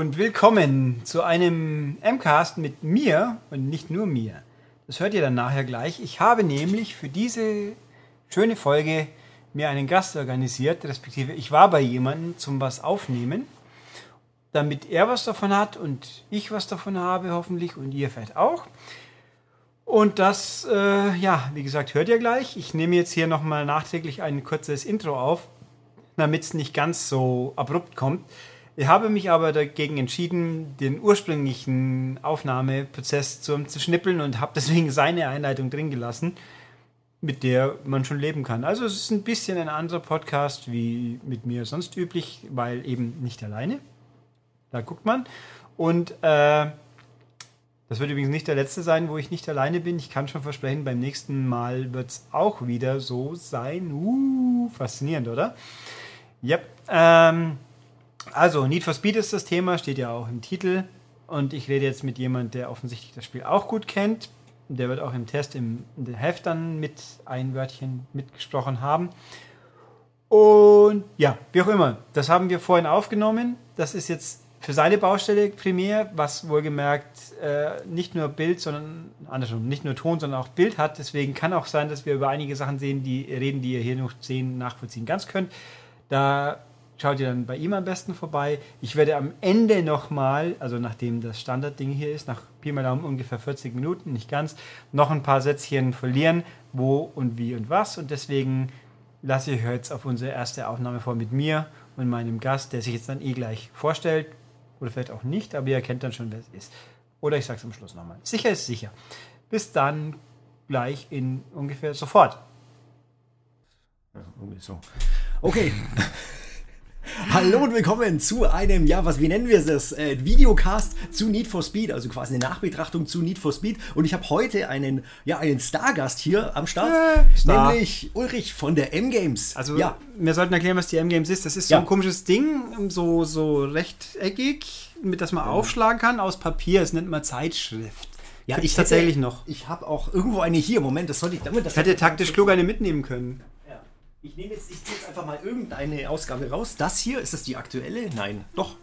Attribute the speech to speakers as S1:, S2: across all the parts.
S1: Und willkommen zu einem MCAST mit mir und nicht nur mir. Das hört ihr dann nachher gleich. Ich habe nämlich für diese schöne Folge mir einen Gast organisiert, respektive ich war bei jemandem zum was aufnehmen, damit er was davon hat und ich was davon habe hoffentlich und ihr vielleicht auch. Und das, äh, ja, wie gesagt, hört ihr gleich. Ich nehme jetzt hier nochmal nachträglich ein kurzes Intro auf, damit es nicht ganz so abrupt kommt. Ich habe mich aber dagegen entschieden, den ursprünglichen Aufnahmeprozess zu, schnippeln und habe deswegen seine Einleitung drin gelassen, mit der man schon leben kann. Also es ist ein bisschen ein anderer Podcast wie mit mir sonst üblich, weil eben nicht alleine. Da guckt man. Und äh, das wird übrigens nicht der letzte sein, wo ich nicht alleine bin. Ich kann schon versprechen, beim nächsten Mal wird es auch wieder so sein. Uh, faszinierend, oder? Yep. Ähm, also, Need for Speed ist das Thema, steht ja auch im Titel. Und ich rede jetzt mit jemandem, der offensichtlich das Spiel auch gut kennt. Der wird auch im Test im, im Heft dann mit ein Wörtchen mitgesprochen haben. Und ja, wie auch immer, das haben wir vorhin aufgenommen. Das ist jetzt für seine Baustelle primär, was wohlgemerkt äh, nicht nur Bild, sondern andersrum, nicht nur Ton, sondern auch Bild hat. Deswegen kann auch sein, dass wir über einige Sachen sehen, die reden, die ihr hier noch sehen, nachvollziehen ganz könnt. Da schaut ihr dann bei ihm am besten vorbei. Ich werde am Ende nochmal, also nachdem das Standardding hier ist, nach Pi mal Daumen ungefähr 40 Minuten, nicht ganz, noch ein paar Sätzchen verlieren, wo und wie und was. Und deswegen lasse ich jetzt auf unsere erste Aufnahme vor mit mir und meinem Gast, der sich jetzt dann eh gleich vorstellt. Oder vielleicht auch nicht, aber ihr kennt dann schon, wer es ist. Oder ich sage es am Schluss nochmal. Sicher ist sicher. Bis dann gleich in ungefähr sofort.
S2: Ja, irgendwie so. Okay. Hallo und willkommen zu einem, ja, was, wie nennen wir das? Äh, Videocast zu Need for Speed, also quasi eine Nachbetrachtung zu Need for Speed. Und ich habe heute einen, ja, einen Stargast hier am Start,
S1: Äh, Star.
S2: nämlich Ulrich von der M-Games.
S1: Also,
S2: ja,
S1: wir sollten erklären, was die M-Games ist. Das ist so
S2: Ja.
S1: ein komisches Ding, so, so rechteckig, mit das man aufschlagen kann, aus Papier. Das nennt man Zeitschrift.
S2: ja ich
S1: tatsächlich
S2: hätte,
S1: noch.
S2: Ich habe auch irgendwo eine hier. Moment, das sollte ich damit. Das
S1: Ich hätte taktisch klug eine mitnehmen können.
S2: Ich nehme jetzt, ich ziehe jetzt einfach mal irgendeine Ausgabe raus. Das hier, ist das die aktuelle? Nein, doch.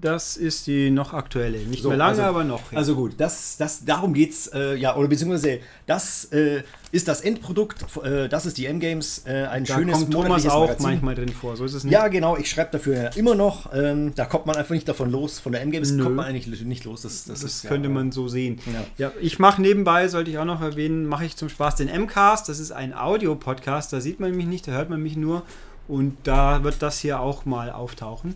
S1: Das ist die noch aktuelle. Nicht
S2: So,
S1: mehr lange,
S2: also-
S1: aber noch. ja.
S2: Also gut, das, das, darum geht's, äh, ja, oder beziehungsweise das äh, ist das Endprodukt, äh, das ist die M-Games, äh, ein
S1: da
S2: schönes
S1: kommt Thomas auch
S2: Magazin.
S1: manchmal drin vor. So ist es nicht.
S2: Ja, genau, ich schreibe dafür immer noch, ähm, da kommt man einfach nicht davon los, von der M-Games kommt man eigentlich nicht los. Das, das,
S1: Das
S2: ist,
S1: könnte
S2: ja,
S1: man so sehen.
S2: Ja.
S1: Ja, ich mache nebenbei, sollte ich auch noch erwähnen, mache ich zum Spaß den M-Cast. Das ist ein Audio-Podcast. Da sieht man mich nicht, da hört man mich nur. Und da wird das hier auch mal auftauchen.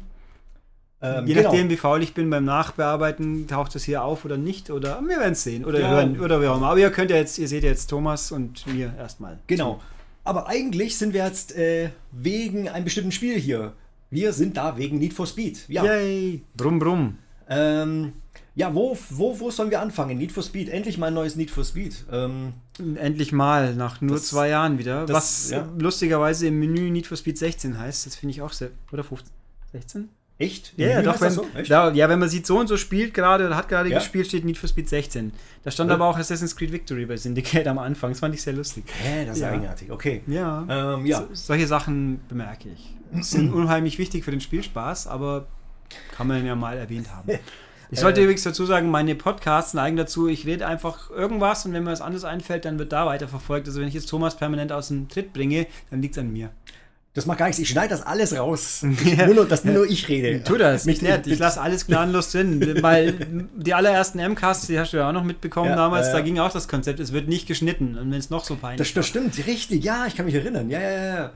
S2: Ähm,
S1: Je
S2: genau.
S1: nachdem, wie faul ich bin beim Nachbearbeiten, taucht das hier auf oder nicht. Oder wir werden es sehen. Oder
S2: Ja.
S1: hören. Oder wie auch immer. Aber ihr könnt ja jetzt, ihr seht jetzt Thomas und mir erstmal.
S2: Genau. Aber eigentlich sind wir jetzt äh, wegen einem bestimmten Spiel hier. Wir sind da wegen Need for Speed. Ja.
S1: Yay! Brumm, brumm.
S2: Ähm, ja, wo, wo, wo sollen wir anfangen? Need for Speed, endlich mal ein neues Need for Speed. Ähm,
S1: Endlich mal, nach nur
S2: Das-
S1: zwei Jahren wieder.
S2: das-
S1: Was
S2: ja.
S1: lustigerweise im Menü Need for Speed 16 heißt. Das finde ich auch sehr. Oder 15? 16?
S2: Echt?
S1: Ja, ja, doch, wenn,
S2: so?
S1: Da, ja, wenn man sieht, so und so spielt gerade oder hat gerade
S2: Ja.
S1: gespielt, steht Need for Speed 16. Da stand
S2: Ja.
S1: aber auch Assassin's Creed Victory bei Syndicate am Anfang. Das fand ich sehr lustig.
S2: Hä, das ist
S1: Ja.
S2: eigenartig. Okay.
S1: Ja.
S2: Ähm, ja.
S1: So, solche Sachen bemerke ich. Sind unheimlich wichtig für den Spielspaß, aber kann man ja mal erwähnt haben. Ich sollte
S2: Äh.
S1: übrigens dazu sagen, meine Podcasts neigen dazu, ich rede einfach irgendwas und wenn mir was anderes einfällt, dann wird da weiterverfolgt. Also wenn ich jetzt Thomas permanent aus dem Tritt bringe, dann liegt es an mir.
S2: Das macht gar nichts. Ich schneide das alles raus.
S1: Ja.
S2: nur, dass nur ich rede.
S1: Tu das, nicht
S2: Mit-
S1: nett. Ich lasse alles gnadenlos drin, weil die allerersten M-Casts, die hast du ja auch noch mitbekommen
S2: Ja,
S1: damals,
S2: ja,
S1: da ging auch das Konzept, es wird nicht geschnitten. Und wenn es noch so peinlich
S2: Das, das stimmt, richtig. Ja, ich kann mich erinnern. Ja, ja, ja.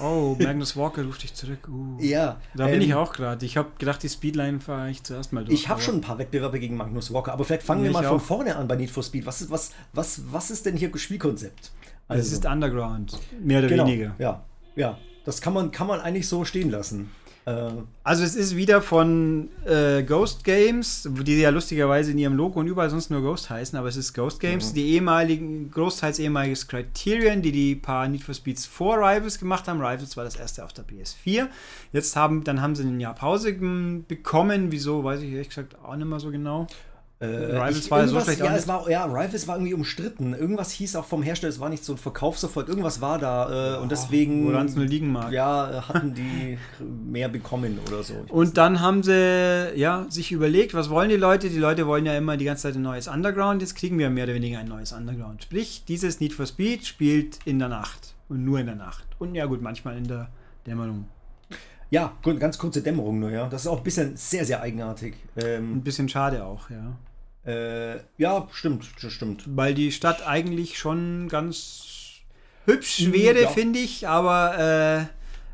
S1: Oh, Magnus Walker ruft dich zurück. Uh.
S2: Ja.
S1: Da bin
S2: ähm,
S1: ich auch gerade. Ich habe gedacht, die Speedline fahre ich zuerst mal durch.
S2: Ich habe schon ein paar Wettbewerbe gegen Magnus Walker, aber vielleicht fangen wir mal von
S1: auch.
S2: vorne an bei Need for Speed. Was ist, was, was, was ist denn hier Spielkonzept?
S1: Also, es ist Underground, mehr oder
S2: genau,
S1: weniger.
S2: Ja, ja. Das kann man, kann man eigentlich so stehen lassen. Äh,
S1: Also es ist wieder von äh, Ghost Games, die ja lustigerweise in ihrem Logo und überall sonst nur Ghost heißen, aber es ist Ghost Games,
S2: Mhm.
S1: die ehemaligen, großteils ehemaliges Criterion, die die paar Need for Speeds vor Rivals gemacht haben. Rivals war das erste auf der PS4. Jetzt haben, dann haben sie ein Jahr Pause bekommen. Wieso, weiß ich ehrlich gesagt auch nicht mehr so genau.
S2: Äh,
S1: Rivals
S2: ich,
S1: war so schlecht
S2: ja, es war, ja, Rivals war irgendwie umstritten. Irgendwas hieß auch vom Hersteller, es war nicht so ein Verkaufserfolg. Irgendwas war da äh, und deswegen
S1: Woran es nur liegen mag.
S2: ja, hatten die mehr bekommen oder so. Ich
S1: Und dann haben sie ja, sich überlegt, was wollen die Leute? Die Leute wollen ja immer die ganze Zeit ein neues Underground. Jetzt kriegen wir mehr oder weniger ein neues Underground. Sprich, dieses Need for Speed spielt in der Nacht. Und nur in der Nacht. Und ja gut, manchmal in der Dämmerung.
S2: Ja, ganz kurze Dämmerung nur, ja. Das ist auch ein bisschen sehr, sehr eigenartig. Ähm,
S1: Ein bisschen schade auch, ja.
S2: Äh, ja, stimmt, stimmt.
S1: Weil die Stadt eigentlich schon ganz hübsch wäre,
S2: ja.
S1: finde ich. Aber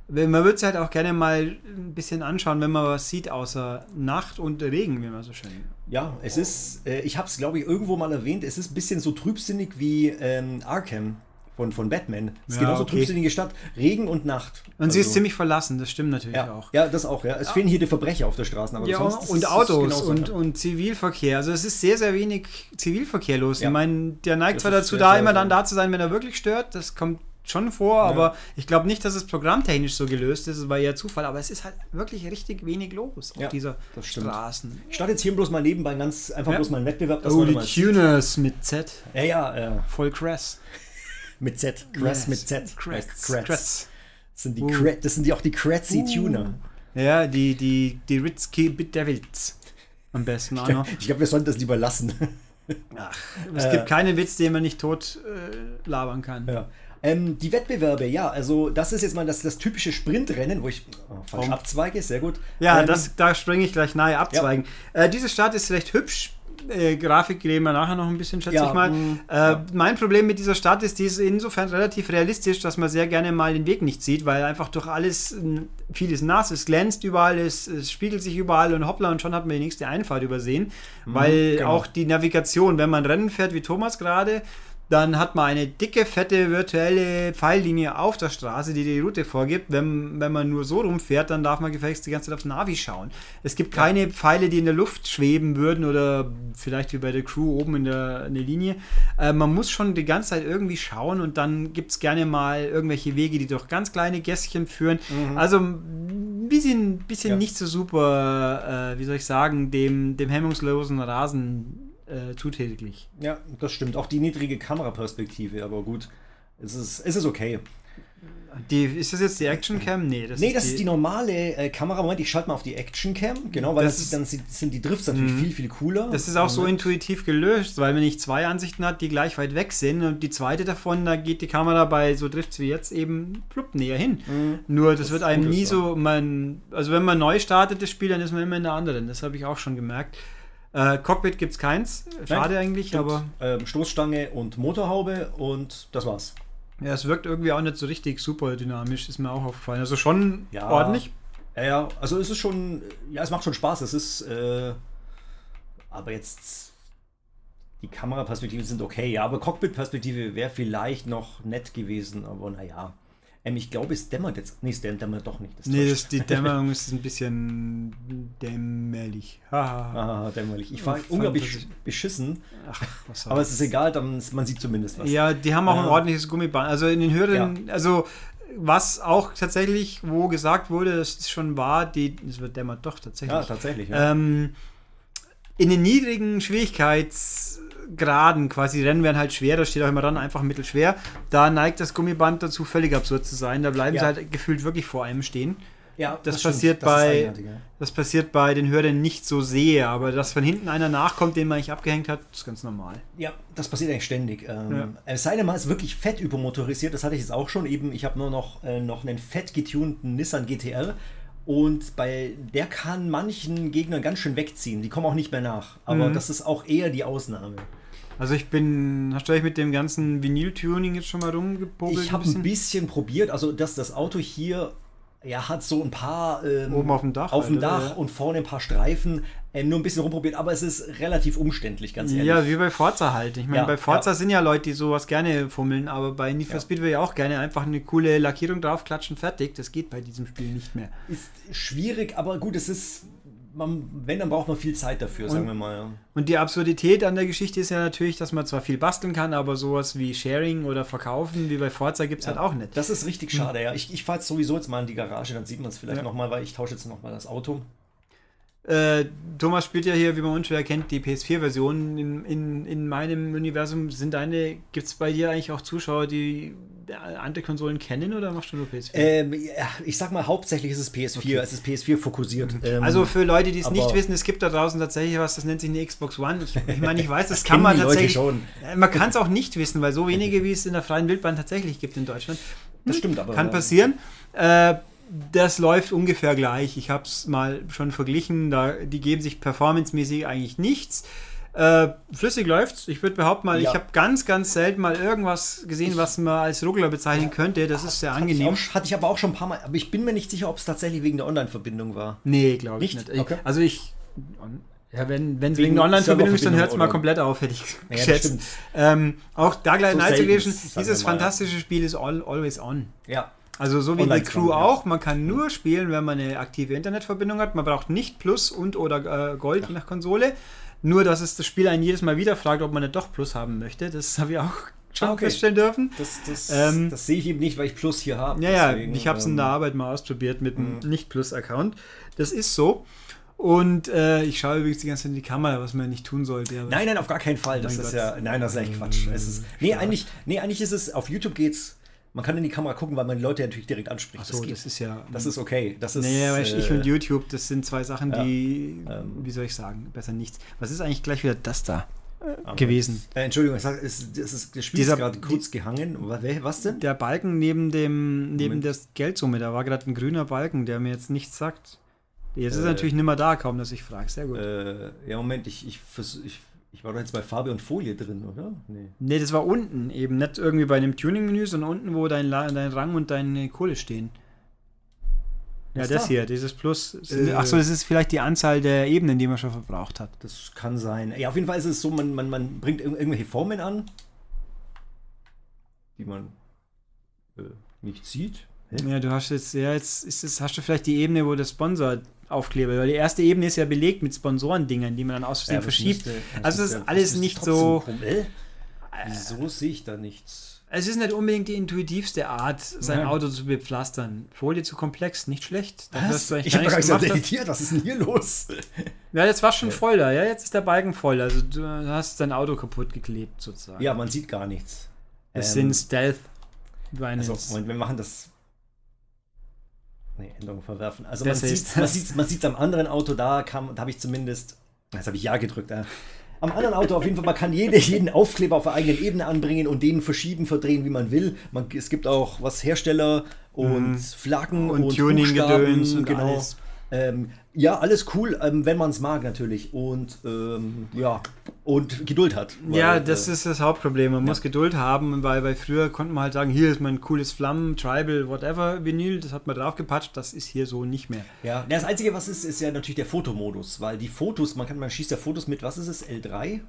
S1: äh, man würde es halt auch gerne mal ein bisschen anschauen, wenn man was sieht, außer Nacht und Regen, wie man so schön.
S2: Ja, es ist, äh, ich habe es glaube ich irgendwo mal erwähnt, es ist ein bisschen so trübsinnig wie ähm, Arkham von, von Batman. Es ist
S1: Ja,
S2: genauso
S1: okay.
S2: trübsinnige Stadt, Regen und Nacht.
S1: Und sie ist
S2: Also,
S1: ziemlich verlassen, das stimmt natürlich
S2: ja,
S1: auch.
S2: ja, das auch, ja. Es fehlen hier die Verbrecher auf der Straße, aber
S1: Ja,
S2: sonst ist
S1: und
S2: es
S1: Autos
S2: genauso,
S1: und,
S2: ja.
S1: und Zivilverkehr. Also es ist sehr, sehr wenig Zivilverkehr los.
S2: Ja.
S1: Ich meine, der neigt
S2: Das
S1: zwar
S2: ist
S1: dazu, da immer dann da zu sein, wenn er wirklich stört. Das kommt schon vor, aber ich glaube nicht, dass es programmtechnisch so gelöst ist. Es war eher Zufall, aber es ist halt wirklich richtig wenig los auf
S2: Ja,
S1: dieser
S2: das.
S1: Straßen.
S2: Ich starte jetzt hier bloß mal nebenbei ganz einfach
S1: Ja.
S2: bloß mal einen Wettbewerb. dass
S1: Oh, die. Tuners mit Z.
S2: Ja, ja, ja,
S1: Voll krass.
S2: Mit Z. Cress
S1: Yes.
S2: mit Z.
S1: Kratz.
S2: Kratz.
S1: Kratz.
S2: Das sind die,
S1: Uh.
S2: Krat- das sind die auch die Kratzy Tuner.
S1: Ja, die, die, die Ritzky Bit Devils. Am besten auch noch.
S2: Ich glaube, wir sollten das lieber lassen.
S1: Ach, es
S2: Äh.
S1: gibt keinen Witz, den man nicht tot äh, labern kann.
S2: Ja. Ähm, die Wettbewerbe, ja, also das ist jetzt mal das, das typische Sprintrennen, wo ich oh, falsch
S1: Warum?
S2: abzweige, sehr gut.
S1: Ja,
S2: Ähm,
S1: das, da springe ich gleich nahe abzweigen. Äh, diese Stadt ist recht hübsch. Äh, Grafik reden wir nachher noch ein bisschen, schätze
S2: Ja,
S1: ich mal.
S2: mm,
S1: Äh,
S2: ja.
S1: Mein Problem mit dieser Stadt ist, die ist insofern relativ realistisch, dass man sehr gerne mal den Weg nicht sieht, weil einfach durch alles vieles nass, es glänzt überall, es, es spiegelt sich überall und hoppla und schon hat man die nächste Einfahrt übersehen. weil
S2: genau.
S1: auch die Navigation, wenn man Rennen fährt wie Thomas gerade, dann hat man eine dicke, fette virtuelle Pfeillinie auf der Straße, die die Route vorgibt. Wenn, wenn man nur so rumfährt, dann darf man gefälligst die ganze Zeit aufs Navi schauen. Es gibt keine Pfeile, die in der Luft schweben würden oder vielleicht wie bei der Crew oben in der, in der Linie. Äh, man muss schon die ganze Zeit irgendwie schauen und dann gibt es gerne mal irgendwelche Wege, die durch ganz kleine Gässchen führen. Also ein bisschen, bisschen
S2: Ja.
S1: nicht so super, äh, wie soll ich sagen, dem, dem hemmungslosen Rasen äh, zuträglich.
S2: Ja, das stimmt. Auch die niedrige Kameraperspektive, aber gut. Es ist, es ist okay.
S1: Die, ist das jetzt die Action Cam? Nee, das
S2: nee, das ist die normale äh, Kamera. Moment, ich schalte mal auf die Action Cam. Genau, weil
S1: Das
S2: das
S1: ist-
S2: dann sind, sind die Drifts natürlich viel, viel cooler.
S1: Das ist auch so intuitiv gelöst, weil wenn ich zwei Ansichten hat, die gleich weit weg sind und die zweite davon, da geht die Kamera bei so Drifts wie jetzt eben plupp näher hin. Nur das, wird einem nie
S2: ist,
S1: so, man, also wenn man neu startet das Spiel, dann ist man immer in der anderen. Das habe ich auch schon gemerkt. Äh, Cockpit gibt es keins, schade
S2: Nein,
S1: eigentlich,
S2: Stimmt.
S1: aber
S2: Ähm, Stoßstange und Motorhaube und das war's.
S1: ja, es wirkt irgendwie auch nicht so richtig super dynamisch, ist mir auch aufgefallen. Also schon
S2: Ja.
S1: ordentlich.
S2: Ja, ja, also es ist schon, ja, es macht schon Spaß. Es ist, äh, aber jetzt die Kameraperspektiven sind okay, ja, aber Cockpit-Perspektive wäre vielleicht noch nett gewesen, aber naja. Ähm, ich glaube, es dämmert jetzt. Nee, es dämmert doch nicht. Das
S1: Nee, das, die Dämmerung ist ein bisschen dämmerlich. Haha.
S2: Ah, dämmerlich. Ich war unglaublich beschissen,
S1: Ach, was
S2: aber es
S1: soll's.
S2: ist egal, dann, man sieht zumindest was.
S1: Ja, die haben auch ein
S2: Äh,
S1: ordentliches Gummiband. Also in den höheren, also was auch tatsächlich, wo gesagt wurde, das ist schon wahr, die, es wird dämmert doch tatsächlich.
S2: Ja, tatsächlich. Ja.
S1: ähm, in den niedrigen Schwierigkeitsgraden, quasi die Rennen werden halt schwer, da steht auch immer dran, einfach mittelschwer. Da neigt das Gummiband dazu, völlig absurd zu sein. Da bleiben
S2: Ja.
S1: sie halt gefühlt wirklich vor einem stehen.
S2: ja,
S1: das
S2: stimmt.
S1: passiert
S2: Das
S1: bei-. Das passiert bei den Hürden nicht so sehr, aber dass von hinten einer nachkommt, den man nicht abgehängt hat, ist ganz normal.
S2: Ja, das passiert eigentlich ständig. Ähm,
S1: Ja.
S2: Es sei denn mal, ist wirklich fett übermotorisiert. Das hatte ich jetzt auch schon. Eben, ich habe nur noch, äh, noch einen fett getunten Nissan GTR. Und bei der kann manchen Gegnern ganz schön wegziehen. Die kommen auch nicht mehr nach. Aber
S1: Mhm.
S2: das ist auch eher die Ausnahme.
S1: Also ich bin, hast du euch mit dem ganzen Vinyl-Tuning jetzt schon mal rumgepobelt?
S2: Ich habe ein bisschen probiert. Also, dass das Auto hier ja, hat so ein paar ähm,
S1: Oben auf dem Dach
S2: auf dem? Dach und vorne ein paar Streifen. Ähm, nur ein bisschen rumprobiert, aber es ist relativ umständlich, ganz ehrlich.
S1: Ja, wie bei Forza halt. Ich meine,
S2: Ja,
S1: bei Forza
S2: ja.
S1: sind ja Leute, die sowas gerne fummeln, aber bei Need for
S2: Ja.
S1: Speed will ja auch gerne einfach eine coole Lackierung draufklatschen, fertig. Das geht bei diesem Spiel nicht mehr.
S2: Ist schwierig, aber gut, es ist, man, wenn, dann braucht man viel Zeit dafür, sagen wir mal. Ja.
S1: Und die Absurdität an der Geschichte ist ja natürlich, dass man zwar viel basteln kann, aber sowas wie Sharing oder Verkaufen wie bei Forza gibt es halt auch nicht.
S2: Das ist richtig schade, ja. Ich, ich fahre jetzt sowieso jetzt mal in die Garage, dann sieht man es vielleicht
S1: Ja.
S2: nochmal, weil ich tausche jetzt nochmal das Auto.
S1: Äh, Thomas spielt ja hier, wie man unschwer kennt, die PS4-Version. In, in, in meinem Universum sind deine, gibt es bei dir eigentlich auch Zuschauer, die andere Konsolen kennen oder machst du nur PS4?
S2: Ähm, ich sag mal, hauptsächlich ist es PS4, okay. es ist PS4 fokussiert. Mhm.
S1: Ähm, also für Leute, die es nicht wissen, es gibt da draußen tatsächlich was, das nennt sich eine Xbox One. Ich, ich meine, ich weiß, das, das kann man tatsächlich. Schon. Äh, man kann es auch nicht wissen, weil so wenige, wie es in der freien Wildbahn tatsächlich gibt in Deutschland.
S2: Das stimmt aber.
S1: Kann passieren. Äh, das läuft ungefähr gleich. Ich habe es mal schon verglichen. Da, die geben sich performancemäßig eigentlich nichts. Äh, flüssig läuft's. Ich würde behaupten mal, ja. ich habe ganz, ganz selten mal irgendwas gesehen, was man als Ruckler bezeichnen könnte. Das ist sehr angenehm.
S2: Hatte ich, auch, hatte ich, aber auch schon ein paar Mal. Aber ich bin mir nicht sicher, ob es tatsächlich wegen der Online-Verbindung war.
S1: Nee, glaube ich nicht. Okay. Also ich. Ja, wenn es wegen, der Online-Verbindung ist, dann hört es mal komplett auf, hätte ich ja, geschätzt. Ähm, auch Dark Light so Night Edition, dieses fantastische Spiel ist all, always on.
S2: Ja.
S1: Also so wie die Crew auch, man kann nur spielen, wenn man eine aktive Internetverbindung hat. Man braucht nicht Plus und oder äh, Gold je nach Konsole. Nur, dass es das Spiel einen jedes Mal wieder fragt, ob man nicht doch Plus haben möchte. Das habe ich auch schon ah, okay. feststellen dürfen.
S2: Das, das, ähm, das, sehe ich eben nicht, weil ich Plus hier habe.
S1: Ja, deswegen, ja, ich habe es ähm, in der Arbeit mal ausprobiert mit einem mhm. Nicht-Plus-Account. Das ist so. Und äh, ich schaue übrigens die ganze Zeit in die Kamera, was man nicht tun sollte.
S2: nein, nein, auf gar keinen Fall. Das ist Gott. ja, nein, das ist eigentlich Quatsch. Es ist, nee, eigentlich, nee, eigentlich ist es, auf YouTube geht's man kann in die Kamera gucken, weil man die Leute natürlich direkt anspricht.
S1: Ach so, das, das ist ja.
S2: Das ist okay. Das ist,
S1: nee, äh, ich und YouTube, das sind zwei Sachen, die, ja, ähm, wie soll ich sagen, besser nichts. Was ist eigentlich gleich wieder das da? Okay. gewesen.
S2: Äh, Entschuldigung, ich es, es ist, das Spiel Dieser, ist gerade kurz die, gehangen. Was denn?
S1: Der Balken neben dem neben der Geldsumme, da war gerade ein grüner Balken, der mir jetzt nichts sagt. Jetzt äh, ist er natürlich nicht mehr da, kaum dass ich frage. Sehr gut.
S2: Äh, ja, Moment, ich, ich, ich ich war doch jetzt bei Farbe und Folie drin, oder?
S1: Nee. Nee, das war unten eben. Nicht irgendwie bei einem Tuning-Menü, sondern unten, wo dein, dein Rang und deine Kohle stehen. Ja, das da? hier, dieses Plus. Äh, Achso, das ist vielleicht die Anzahl der Ebenen, die man schon verbraucht hat.
S2: Das kann sein. Ja, auf jeden Fall ist es so, man, man, man bringt irgendwelche Formen an, die man äh, nicht sieht.
S1: Hä? Ja, du hast jetzt, ja, jetzt ist es, hast du vielleicht die Ebene, wo der Sponsor aufklebe. Weil die erste Ebene ist ja belegt mit Sponsorendingern, die man dann aus Versehen ja, verschiebt. Müsste, also es ist ja, alles nicht so.
S2: Äh, Wieso sehe ich da nichts?
S1: Es ist nicht unbedingt die intuitivste Art, sein ja. Auto zu bepflastern. Folie zu komplex, nicht schlecht.
S2: Was? ich habe nicht gesagt. Was ist denn hier los?
S1: Ja, jetzt war schon voll da. Ja, jetzt ist der Balken voll. Also du hast dein Auto kaputt geklebt sozusagen.
S2: Ja, man sieht gar nichts.
S1: Es ähm, sind Stealth.
S2: Also, Moment, wir machen das Nee, Änderung verwerfen. Also man sieht, man sieht man sieht's am anderen Auto, da kam, da habe ich zumindest, jetzt habe ich Ja gedrückt, ja. Am anderen Auto auf jeden Fall, man kann jede, jeden Aufkleber auf der eigenen Ebene anbringen und den verschieben, verdrehen, wie man will. Man, es gibt auch was Hersteller und mhm. Flaggen und, und
S1: Tuning-Gedöns und
S2: genau. Alles. Ähm, ja, alles cool, ähm, wenn man es mag natürlich und ähm, ja und Geduld hat.
S1: Weil, ja, das äh, ist das Hauptproblem. Man ja. muss Geduld haben, weil, weil früher konnte man halt sagen, hier ist mein cooles Flammen, Tribal, whatever Vinyl, das hat man draufgepatscht, das ist hier so nicht mehr.
S2: Ja, das Einzige, was ist, ist ja natürlich der Fotomodus, weil die Fotos, man kann, man schießt ja Fotos mit, was ist es, L3?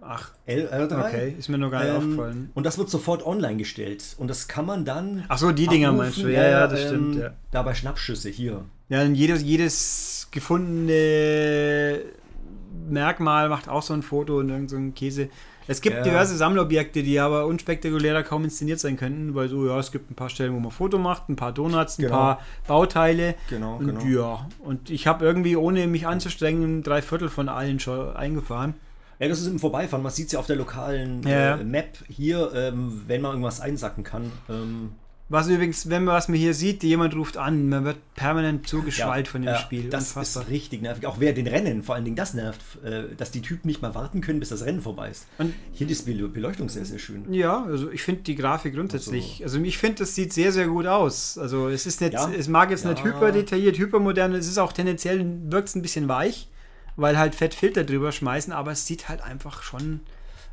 S1: Ach,
S2: L3?
S1: Okay, ist mir nur gar nicht ähm, aufgefallen.
S2: Und das wird sofort online gestellt. Und das kann man dann.
S1: Ach so, die Dinger meinst du? Ja, ja, das ähm, stimmt. Ja.
S2: Dabei Schnappschüsse hier.
S1: Ja, und jedes, jedes gefundene Merkmal macht auch so ein Foto und irgend so ein Käse. Es gibt ja. diverse Sammlobjekte, die aber unspektakulärer kaum inszeniert sein könnten, weil so, ja, es gibt ein paar Stellen, wo man Foto macht, ein paar Donuts, ein genau. paar Bauteile.
S2: Genau,
S1: und
S2: genau.
S1: ja, und ich habe irgendwie, ohne mich anzustrengen, drei Viertel von allen schon eingefahren.
S2: Ja, das ist im Vorbeifahren. Man sieht es ja auf der lokalen
S1: ja.
S2: äh, Map hier, ähm, wenn man irgendwas einsacken kann. Ähm,
S1: was übrigens, wenn man was man hier sieht, jemand ruft an, man wird permanent zugeschwallt ja, von dem
S2: ja,
S1: Spiel.
S2: Das Unfassbar. ist richtig nervig. Auch wer den Rennen, vor allen Dingen das nervt, äh, dass die Typen nicht mal warten können, bis das Rennen vorbei ist. Und hier ist die Beleuchtung sehr, sehr schön.
S1: Ja, also ich finde die Grafik grundsätzlich, also, also ich finde, das sieht sehr, sehr gut aus. Also es ist nicht, ja, es mag jetzt nicht hyper detailliert, hypermodern, es ist auch tendenziell, wirkt es ein bisschen weich, weil halt Fettfilter drüber schmeißen, aber es sieht halt einfach schon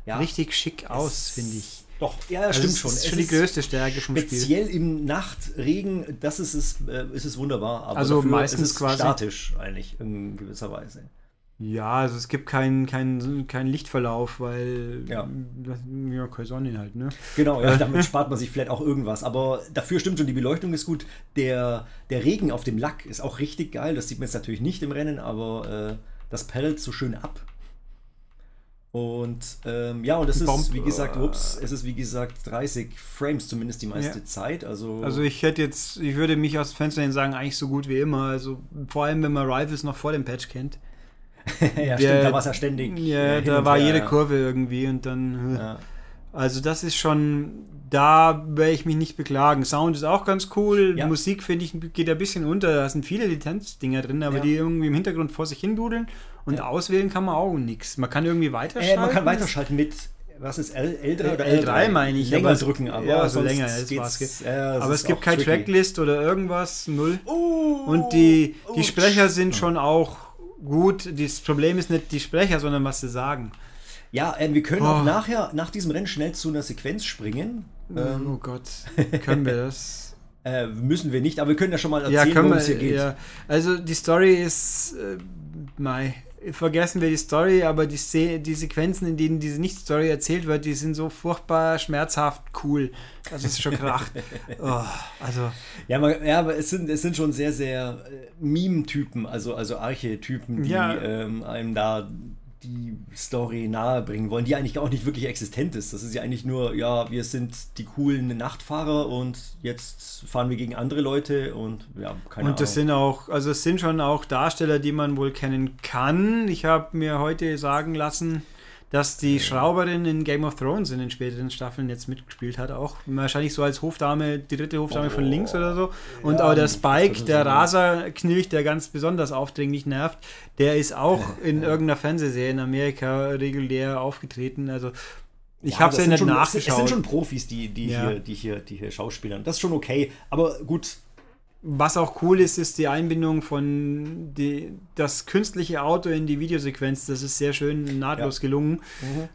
S1: richtig schick aus, finde ich.
S2: Doch, ja, also stimmt schon.
S1: Ist schon die größte Stärke
S2: vom Spiel. Speziell im Nachtregen, das ist es, äh, ist es wunderbar.
S1: Aber also meistens ist es quasi
S2: statisch eigentlich in gewisser Weise.
S1: Ja, also es gibt keinen kein, kein Lichtverlauf, weil
S2: ja.
S1: ja, keine Sonne halt, ne?
S2: Genau, ja, damit spart man sich vielleicht auch irgendwas. Aber dafür stimmt schon, die Beleuchtung ist gut. Der, der Regen auf dem Lack ist auch richtig geil. Das sieht man jetzt natürlich nicht im Rennen, aber äh, das perlt so schön ab. Und ähm, ja, und es ist, wie gesagt, ups, es ist wie gesagt 30 Frames zumindest die meiste ja. Zeit. Also,
S1: also ich hätte jetzt, ich würde mich aus Fenster hin sagen, eigentlich so gut wie immer. Also vor allem, wenn man Rivals noch vor dem Patch kennt.
S2: ja,
S1: Der-
S2: stimmt, da war es ja ständig.
S1: Ja,
S2: äh,
S1: da war jede. Kurve irgendwie und dann. äh,
S2: Ja.
S1: Also das ist schon, da werde ich mich nicht beklagen. Sound ist auch ganz cool.
S2: Ja.
S1: Musik finde ich geht ein bisschen unter. Da sind viele Lizenzdinger drin, aber
S2: Ja.
S1: die irgendwie im Hintergrund vor sich hin dudeln und
S2: Ja.
S1: auswählen kann man auch nichts. Man kann irgendwie weiterschalten.
S2: Äh, man kann weiterschalten mit, was ist L, L3 oder
S1: L3 meine ich,
S2: Länger
S1: aber-
S2: drücken, aber
S1: ja, so länger, das
S2: geht's- das
S1: aber es gibt keine
S2: tricky.
S1: Tracklist oder irgendwas, null.
S2: Oh,
S1: Und die, die
S2: oh,
S1: Sprecher sind schon auch gut. Das Problem ist nicht die Sprecher, sondern was sie sagen.
S2: Ja, äh, wir können
S1: Oh.
S2: auch nachher, nach diesem Rennen schnell zu einer Sequenz springen. Ähm,
S1: oh Gott, können wir das?
S2: äh, müssen wir nicht, aber wir können ja schon mal
S1: Ja,
S2: erzählen,
S1: können
S2: worum es hier geht.
S1: Ja. Also die Story ist, äh, mei, vergessen wir die Story, aber die, Se die Sequenzen, in denen diese Nicht-Story erzählt wird, die sind so furchtbar schmerzhaft cool. Das ist schon kracht. oh, also
S2: Ja, man, ja, aber es sind, es sind schon sehr, sehr äh, Meme-Typen, also, also Archetypen, die
S1: Ja.
S2: ähm, einem da die Story nahebringen wollen, die eigentlich auch nicht wirklich existent ist. Das ist ja eigentlich nur, ja, wir sind die coolen Nachtfahrer und jetzt fahren wir gegen andere Leute und ja, keine
S1: und das
S2: Ahnung.
S1: sind auch, also es sind schon auch Darsteller, die man wohl kennen kann. Ich habe mir heute sagen lassen, dass die Schrauberin in Game of Thrones in den späteren Staffeln jetzt mitgespielt hat, auch wahrscheinlich so als Hofdame, die dritte Hofdame von
S2: Oh.
S1: links oder so. Und
S2: Ja,
S1: auch der Spike, der
S2: so.
S1: Raserknilch, der ganz besonders aufdringlich nervt, der ist auch in irgendeiner Fernsehserie in Amerika regulär aufgetreten. Also ich
S2: Ja,
S1: habe es ja nicht
S2: schon- es sind- Es sind
S1: nachgeschaut.
S2: schon Profis, die, die,
S1: Ja.
S2: hier, die, hier, die hier schauspielern. Das ist schon okay. Aber gut,
S1: Was auch cool ist, ist die Einbindung von die, das künstliche Auto in die Videosequenz. Das ist sehr schön nahtlos
S2: Ja.
S1: gelungen.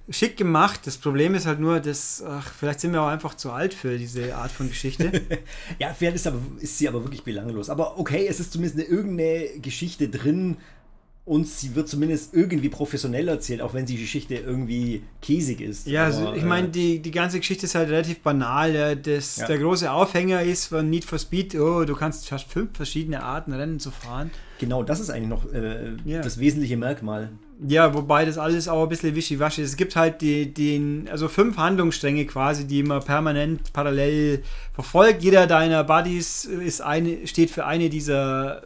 S1: Schick gemacht. Das Problem ist halt nur, dass, ach, vielleicht sind wir auch einfach zu alt für diese Art von Geschichte.
S2: Ja, vielleicht ist, aber, ist sie aber wirklich belanglos. Aber okay, es ist zumindest eine, irgendeine Geschichte drin und sie wird zumindest irgendwie professionell erzählt, auch wenn die Geschichte irgendwie käsig ist.
S1: ja, also ich
S2: äh,
S1: meine, die, die ganze Geschichte ist halt relativ banal. Der, das,
S2: Ja.
S1: der große Aufhänger ist von Need for Speed, oh, du kannst fast fünf verschiedene Arten Rennen zu fahren.
S2: Genau, das ist eigentlich noch äh,
S1: Ja.
S2: das wesentliche Merkmal.
S1: Ja, wobei das alles auch ein bisschen wischiwaschi ist. Es gibt halt die, den, also fünf Handlungsstränge quasi, die man permanent parallel verfolgt. Jeder deiner Buddies ist eine, steht für eine dieser,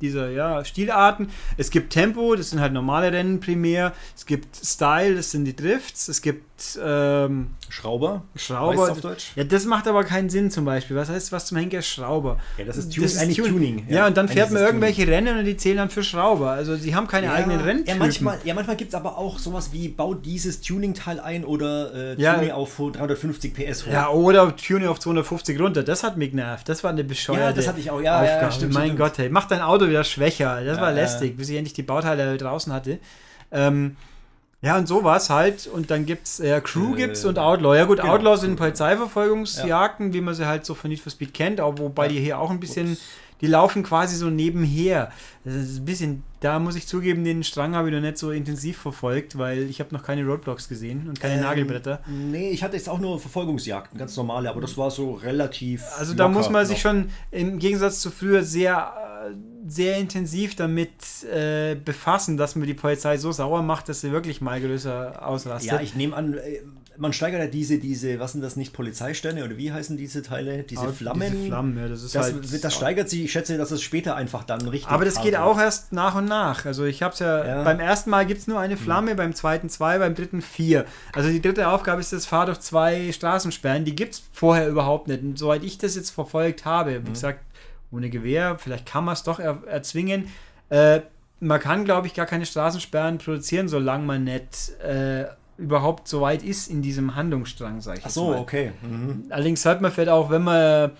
S1: dieser ja, Stilarten. Es gibt Tempo, das sind halt normale Rennen primär. Es gibt Style, das sind die Drifts. Es gibt ähm,
S2: Schrauber?
S1: Schrauber.
S2: Auf Deutsch?
S1: Ja, das macht aber keinen Sinn zum Beispiel. Was heißt, was zum Henker ist Schrauber?
S2: Ja, das ist, Tun eigentlich Tuning.
S1: Ja, und dann fährt
S2: ist
S1: man irgendwelche Rennen und die zählen dann für Schrauber. Also sie haben keine
S2: Ja,
S1: eigenen Renntypen.
S2: ja, manchmal, ja, manchmal gibt es aber auch sowas wie, bau dieses Tuning-Teil ein oder äh,
S1: Ja.
S2: Tuning auf 350 PS hoch.
S1: Ja, oder Tuning auf 250 runter. Das hat mich genervt. Das war eine bescheuerte
S2: Ja, das hatte ich auch. Ja, ja,
S1: Aufgabe.
S2: stimmt,
S1: mein
S2: stimmt.
S1: Gott, hey, mach dein Auto wieder schwächer. Das
S2: Ja,
S1: war
S2: ja.
S1: lästig, bis ich endlich die Bauteile draußen hatte. Ähm, ja, und sowas halt. Und dann gibt's äh, Crew
S2: Äh,
S1: gibt's und Outlaw. Ja gut,
S2: genau.
S1: Outlaw sind Polizeiverfolgungsjagden, wie man sie halt so von Need for Speed kennt, aber wobei die hier auch ein bisschen, die laufen quasi so nebenher. Das ist ein bisschen, da muss ich zugeben, den Strang habe ich noch nicht so intensiv verfolgt, weil ich habe noch keine Roadblocks gesehen und keine
S2: Ähm,
S1: Nagelbretter.
S2: Nee, ich hatte jetzt auch nur Verfolgungsjagden, ganz normale, aber das war so relativ.
S1: Also da muss man sich
S2: noch.
S1: schon im Gegensatz zu früher sehr, äh, sehr intensiv damit äh, befassen, dass man die Polizei so sauer macht, dass sie wirklich mal größer ausrastet.
S2: Ja, ich nehme an, äh, man steigert ja diese, diese, was sind das nicht, Polizeisterne oder wie heißen diese Teile? Diese
S1: Aber
S2: Flammen.
S1: Diese Flammen, ja, das ist
S2: das,
S1: halt.
S2: das steigert sich, ich schätze, dass es später einfach dann richtig.
S1: aber das geht auch erst nach und nach. Also ich habe es ja,
S2: Ja.
S1: beim ersten Mal gibt es nur eine Flamme, beim zweiten zwei, beim dritten vier. Also die dritte Aufgabe ist das Fahr durch zwei Straßensperren. Die gibt es vorher überhaupt nicht. Und soweit ich das jetzt verfolgt habe, wie gesagt, ohne Gewehr, vielleicht kann man es doch er erzwingen. Äh, man kann, glaube ich, gar keine Straßensperren produzieren, solange man nicht äh, überhaupt so weit ist in diesem Handlungsstrang, sag ich
S2: Ach so,
S1: mal.
S2: okay. Mhm.
S1: Allerdings hört man vielleicht auch, wenn man.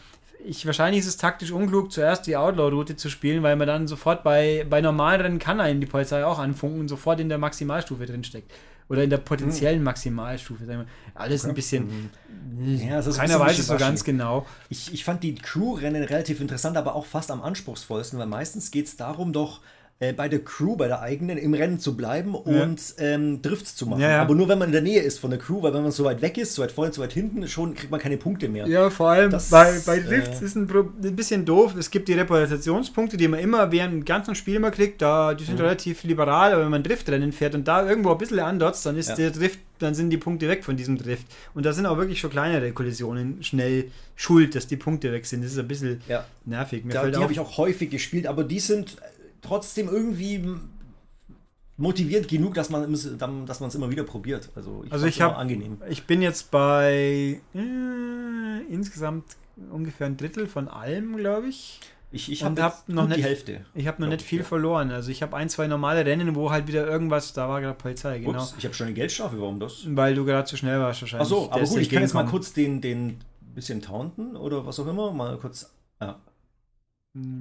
S1: Ich, wahrscheinlich ist es taktisch unklug, zuerst die Outlaw-Route zu spielen, weil man dann sofort bei, bei normalen Rennen kann einen die Polizei auch anfunken und sofort in der Maximalstufe drinsteckt. Oder in der potenziellen Maximalstufe. sagen wir. Alles ein bisschen.
S2: Ja, das ist ein
S1: keiner
S2: bisschen
S1: weiß es so ganz genau.
S2: Ich, ich fand die Crew-Rennen relativ interessant, aber auch fast am anspruchsvollsten, weil meistens geht es darum, doch äh, bei der Crew, bei der eigenen, im Rennen zu bleiben und ähm, Drifts zu machen.
S1: Ja, ja.
S2: Aber nur wenn man in der Nähe ist von der Crew, weil wenn man so weit weg ist, so weit vorne, so weit hinten, schon kriegt man keine Punkte mehr.
S1: Ja, vor allem
S2: Das,
S1: bei, bei Drifts
S2: äh,
S1: ist ein, ein bisschen doof. Es gibt die Reputationspunkte, die man immer während dem ganzen Spiel immer kriegt. Da, die sind
S2: Mhm.
S1: relativ liberal, aber wenn man Driftrennen fährt und da irgendwo ein bisschen andotzt, dann ist
S2: Ja.
S1: der Drift, dann sind die Punkte weg von diesem Drift. Und da sind auch wirklich schon kleinere Kollisionen schnell schuld, dass die Punkte weg sind. Das ist ein bisschen
S2: Ja.
S1: nervig. Mir
S2: Da, die habe ich auch häufig gespielt, aber die sind trotzdem irgendwie motiviert genug, dass man es- dass immer wieder probiert. Also ich,
S1: Also ich hab-
S2: immer angenehm.
S1: Ich bin jetzt bei äh, insgesamt ungefähr ein Drittel von allem, glaube ich.
S2: Ich, ich habe
S1: hab noch
S2: gut die
S1: nicht-
S2: Hälfte.
S1: Ich habe noch nicht
S2: ich,
S1: viel
S2: ja.
S1: verloren. Also ich habe ein, zwei normale Rennen, wo halt wieder irgendwas, da war gerade Polizei, genau.
S2: Ups, ich habe schon eine Geldstrafe, warum das?
S1: Weil du gerade zu schnell warst wahrscheinlich.
S2: Achso, aber gut, ich kann jetzt mal kurz den, den bisschen taunten oder was auch immer, mal kurz. Ja.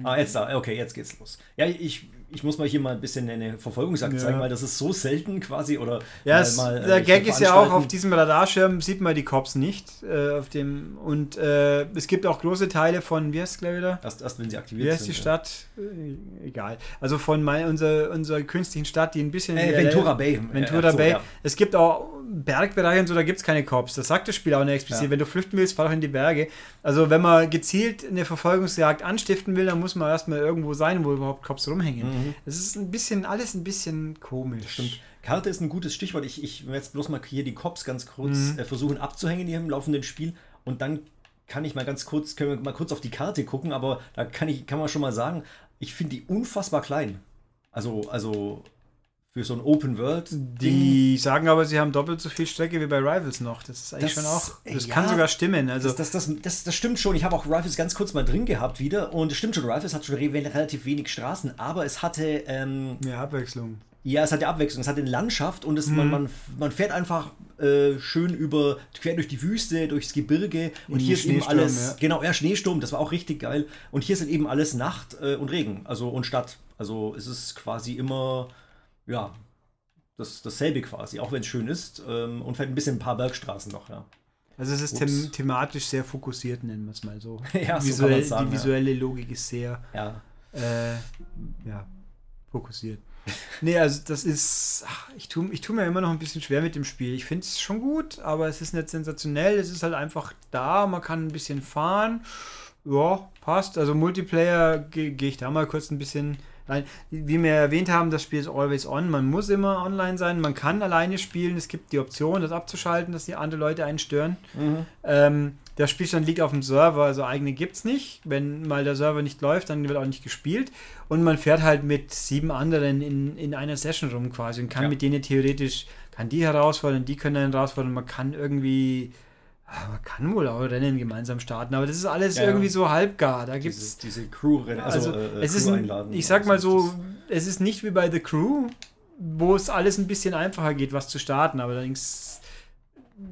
S2: Ah, jetzt da, okay, jetzt geht's los. Ja, ich, ich muss mal hier mal ein bisschen eine Verfolgungsjagd
S1: Ja.
S2: zeigen, weil das ist so selten quasi oder
S1: Ja,
S2: mal-
S1: es,
S2: mal, äh,
S1: der Gag ist ja auch, auf diesem Radarschirm sieht man die Cops nicht. Äh, auf dem, und äh, es gibt auch große Teile von, wie heißt es gleich wieder?
S2: Erst, erst wenn sie aktiviert
S1: Wie heißt
S2: sind.
S1: die Stadt? Äh, egal. Also von mein, unserer, unserer künstlichen Stadt, die ein bisschen.
S2: Äh, Ventura Bay.
S1: Ventura
S2: so,
S1: Bay. Es gibt auch Bergbereiche und so, da gibt es keine Cops. Das sagt das Spiel auch nicht explizit. Wenn du flüchten willst, fahr doch in die Berge. Also wenn man gezielt eine Verfolgungsjagd anstiften will, dann muss man erstmal irgendwo sein, wo überhaupt Cops rumhängen.
S2: Mhm.
S1: Das ist ein bisschen, alles ein bisschen komisch.
S2: Stimmt. Karte ist ein gutes Stichwort. Ich, ich werde jetzt bloß mal hier die Cops ganz kurz
S1: Mhm.
S2: äh, versuchen abzuhängen hier im laufenden Spiel und dann kann ich mal ganz kurz, können wir mal kurz auf die Karte gucken, aber da kann ich, kann man schon mal sagen, ich finde die unfassbar klein. Also, also für so ein Open World.
S1: Die sagen aber, sie haben doppelt so viel Strecke wie bei Rivals noch. Das ist eigentlich
S2: Das-
S1: schon auch. Das
S2: ja,
S1: kann sogar stimmen. Also,
S2: Das, das, das, das, stimmt schon. Ich habe auch Rifles ganz kurz mal drin gehabt wieder. Und es stimmt schon, Rifles hat schon re relativ wenig Straßen, aber es hatte, ähm,
S1: mehr Abwechslung.
S2: ja, es hatte Abwechslung. Es hatte eine Landschaft und es,
S1: Mhm.
S2: man, man, man fährt einfach äh, schön über, quer durch die Wüste, durchs Gebirge. Und hier ist eben alles,
S1: ja.
S2: genau, ja, Schneesturm, das war auch richtig geil. Und hier sind eben alles Nacht äh, und Regen, also und Stadt. Also es ist quasi immer, ja, das, dasselbe quasi, auch wenn es schön ist. Ähm, und vielleicht ein bisschen ein paar Bergstraßen noch, ja.
S1: Also es ist them thematisch sehr fokussiert, nennen wir es mal so.
S2: Ja, so
S1: Visuell,
S2: man's sagen,
S1: die
S2: ja.
S1: visuelle Logik ist sehr
S2: Ja,
S1: äh, ja, fokussiert. Nee, also das ist. ach, Ich tue ich tu mir immer noch ein bisschen schwer mit dem Spiel. Ich finde es schon gut, aber es ist nicht sensationell. Es ist halt einfach da. Man kann ein bisschen fahren. Ja, passt. Also Multiplayer gehe geh ich da mal kurz ein bisschen rein. Wie wir erwähnt haben, das Spiel ist always on. Man muss immer online sein. Man kann alleine spielen. Es gibt die Option, das abzuschalten, dass die andere Leute einen stören. Ähm, der Spielstand liegt auf dem Server, also eigene gibt es nicht. Wenn mal der Server nicht läuft, dann wird auch nicht gespielt. Und man fährt halt mit sieben anderen in, in einer Session rum quasi und kann
S2: Ja.
S1: mit denen theoretisch, kann die herausfordern, die können dann herausfordern. Man kann irgendwie, man kann wohl auch Rennen gemeinsam starten, aber das ist alles
S2: Ja,
S1: irgendwie so halbgar. Da gibt
S2: diese,
S1: es
S2: diese Crew-Rennen,
S1: also,
S2: also, äh,
S1: es ist,
S2: Crew
S1: ein,
S2: einladen.
S1: ich sag mal so, es ist nicht wie bei The Crew, wo es alles ein bisschen einfacher geht, was zu starten, aber allerdings,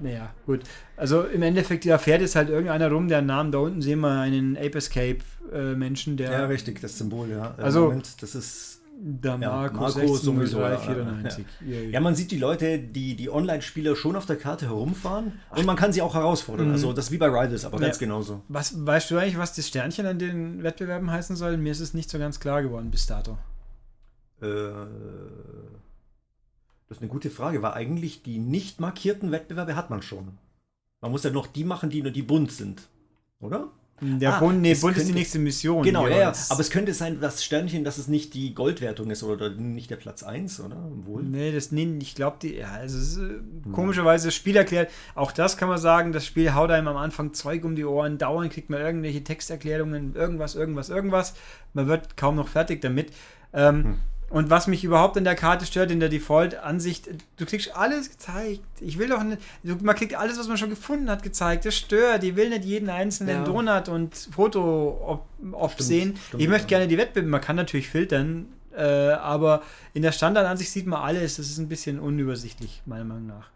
S1: naja, gut. Also im Endeffekt, da fährt jetzt halt irgendeiner rum, der Namen da unten sehen wir einen Ape Escape äh, Menschen, der,
S2: Ja, richtig, das Symbol, ja. Äh,
S1: Also-
S2: Moment, das ist.
S1: Der
S2: Ja,
S1: Marco,
S2: Marco
S1: 160394.
S2: sowieso, ja,
S1: 94. Ja, ja.
S2: Ja, man sieht die Leute, die, die Online-Spieler schon auf der Karte herumfahren und man kann sie auch herausfordern.
S1: Mhm.
S2: Also das ist wie bei Rivals, aber ganz genauso.
S1: Was, weißt du eigentlich, was das Sternchen an den Wettbewerben heißen soll? Mir ist es nicht so ganz klar geworden bis dato.
S2: Äh, das ist eine gute Frage, weil eigentlich die nicht markierten Wettbewerbe hat man schon. Man muss ja noch die machen, die nur die bunt sind. Oder?
S1: Der
S2: Ah,
S1: Bund, nee, Bund ist die
S2: könnte-
S1: nächste Mission.
S2: Genau, ja, ja. Aber es könnte sein, das Sternchen, dass es nicht die Goldwertung ist oder nicht der Platz 1, oder? Wohl.
S1: Nee, das nee, ich glaube, die, ja, also es ist, äh, komischerweise das Spiel erklärt. Auch das kann man sagen, das Spiel haut einem am Anfang Zeug um die Ohren, dauernd kriegt man irgendwelche Texterklärungen, irgendwas, irgendwas, irgendwas. Man wird kaum noch fertig damit. Ähm,
S2: Hm.
S1: Und was mich überhaupt in der Karte stört, in der Default-Ansicht, du kriegst alles gezeigt. Ich will doch nicht, man kriegt alles, was man schon gefunden hat, gezeigt. Das stört. Ich will nicht jeden einzelnen
S2: Ja.
S1: Donut und Foto ob, ob
S2: Stimmt,
S1: sehen.
S2: stimmt,
S1: ich möchte
S2: ja.
S1: gerne die Wettbewerbe, man kann natürlich filtern, äh, aber in der Standardansicht sieht man alles. Das ist ein bisschen unübersichtlich, meiner Meinung nach.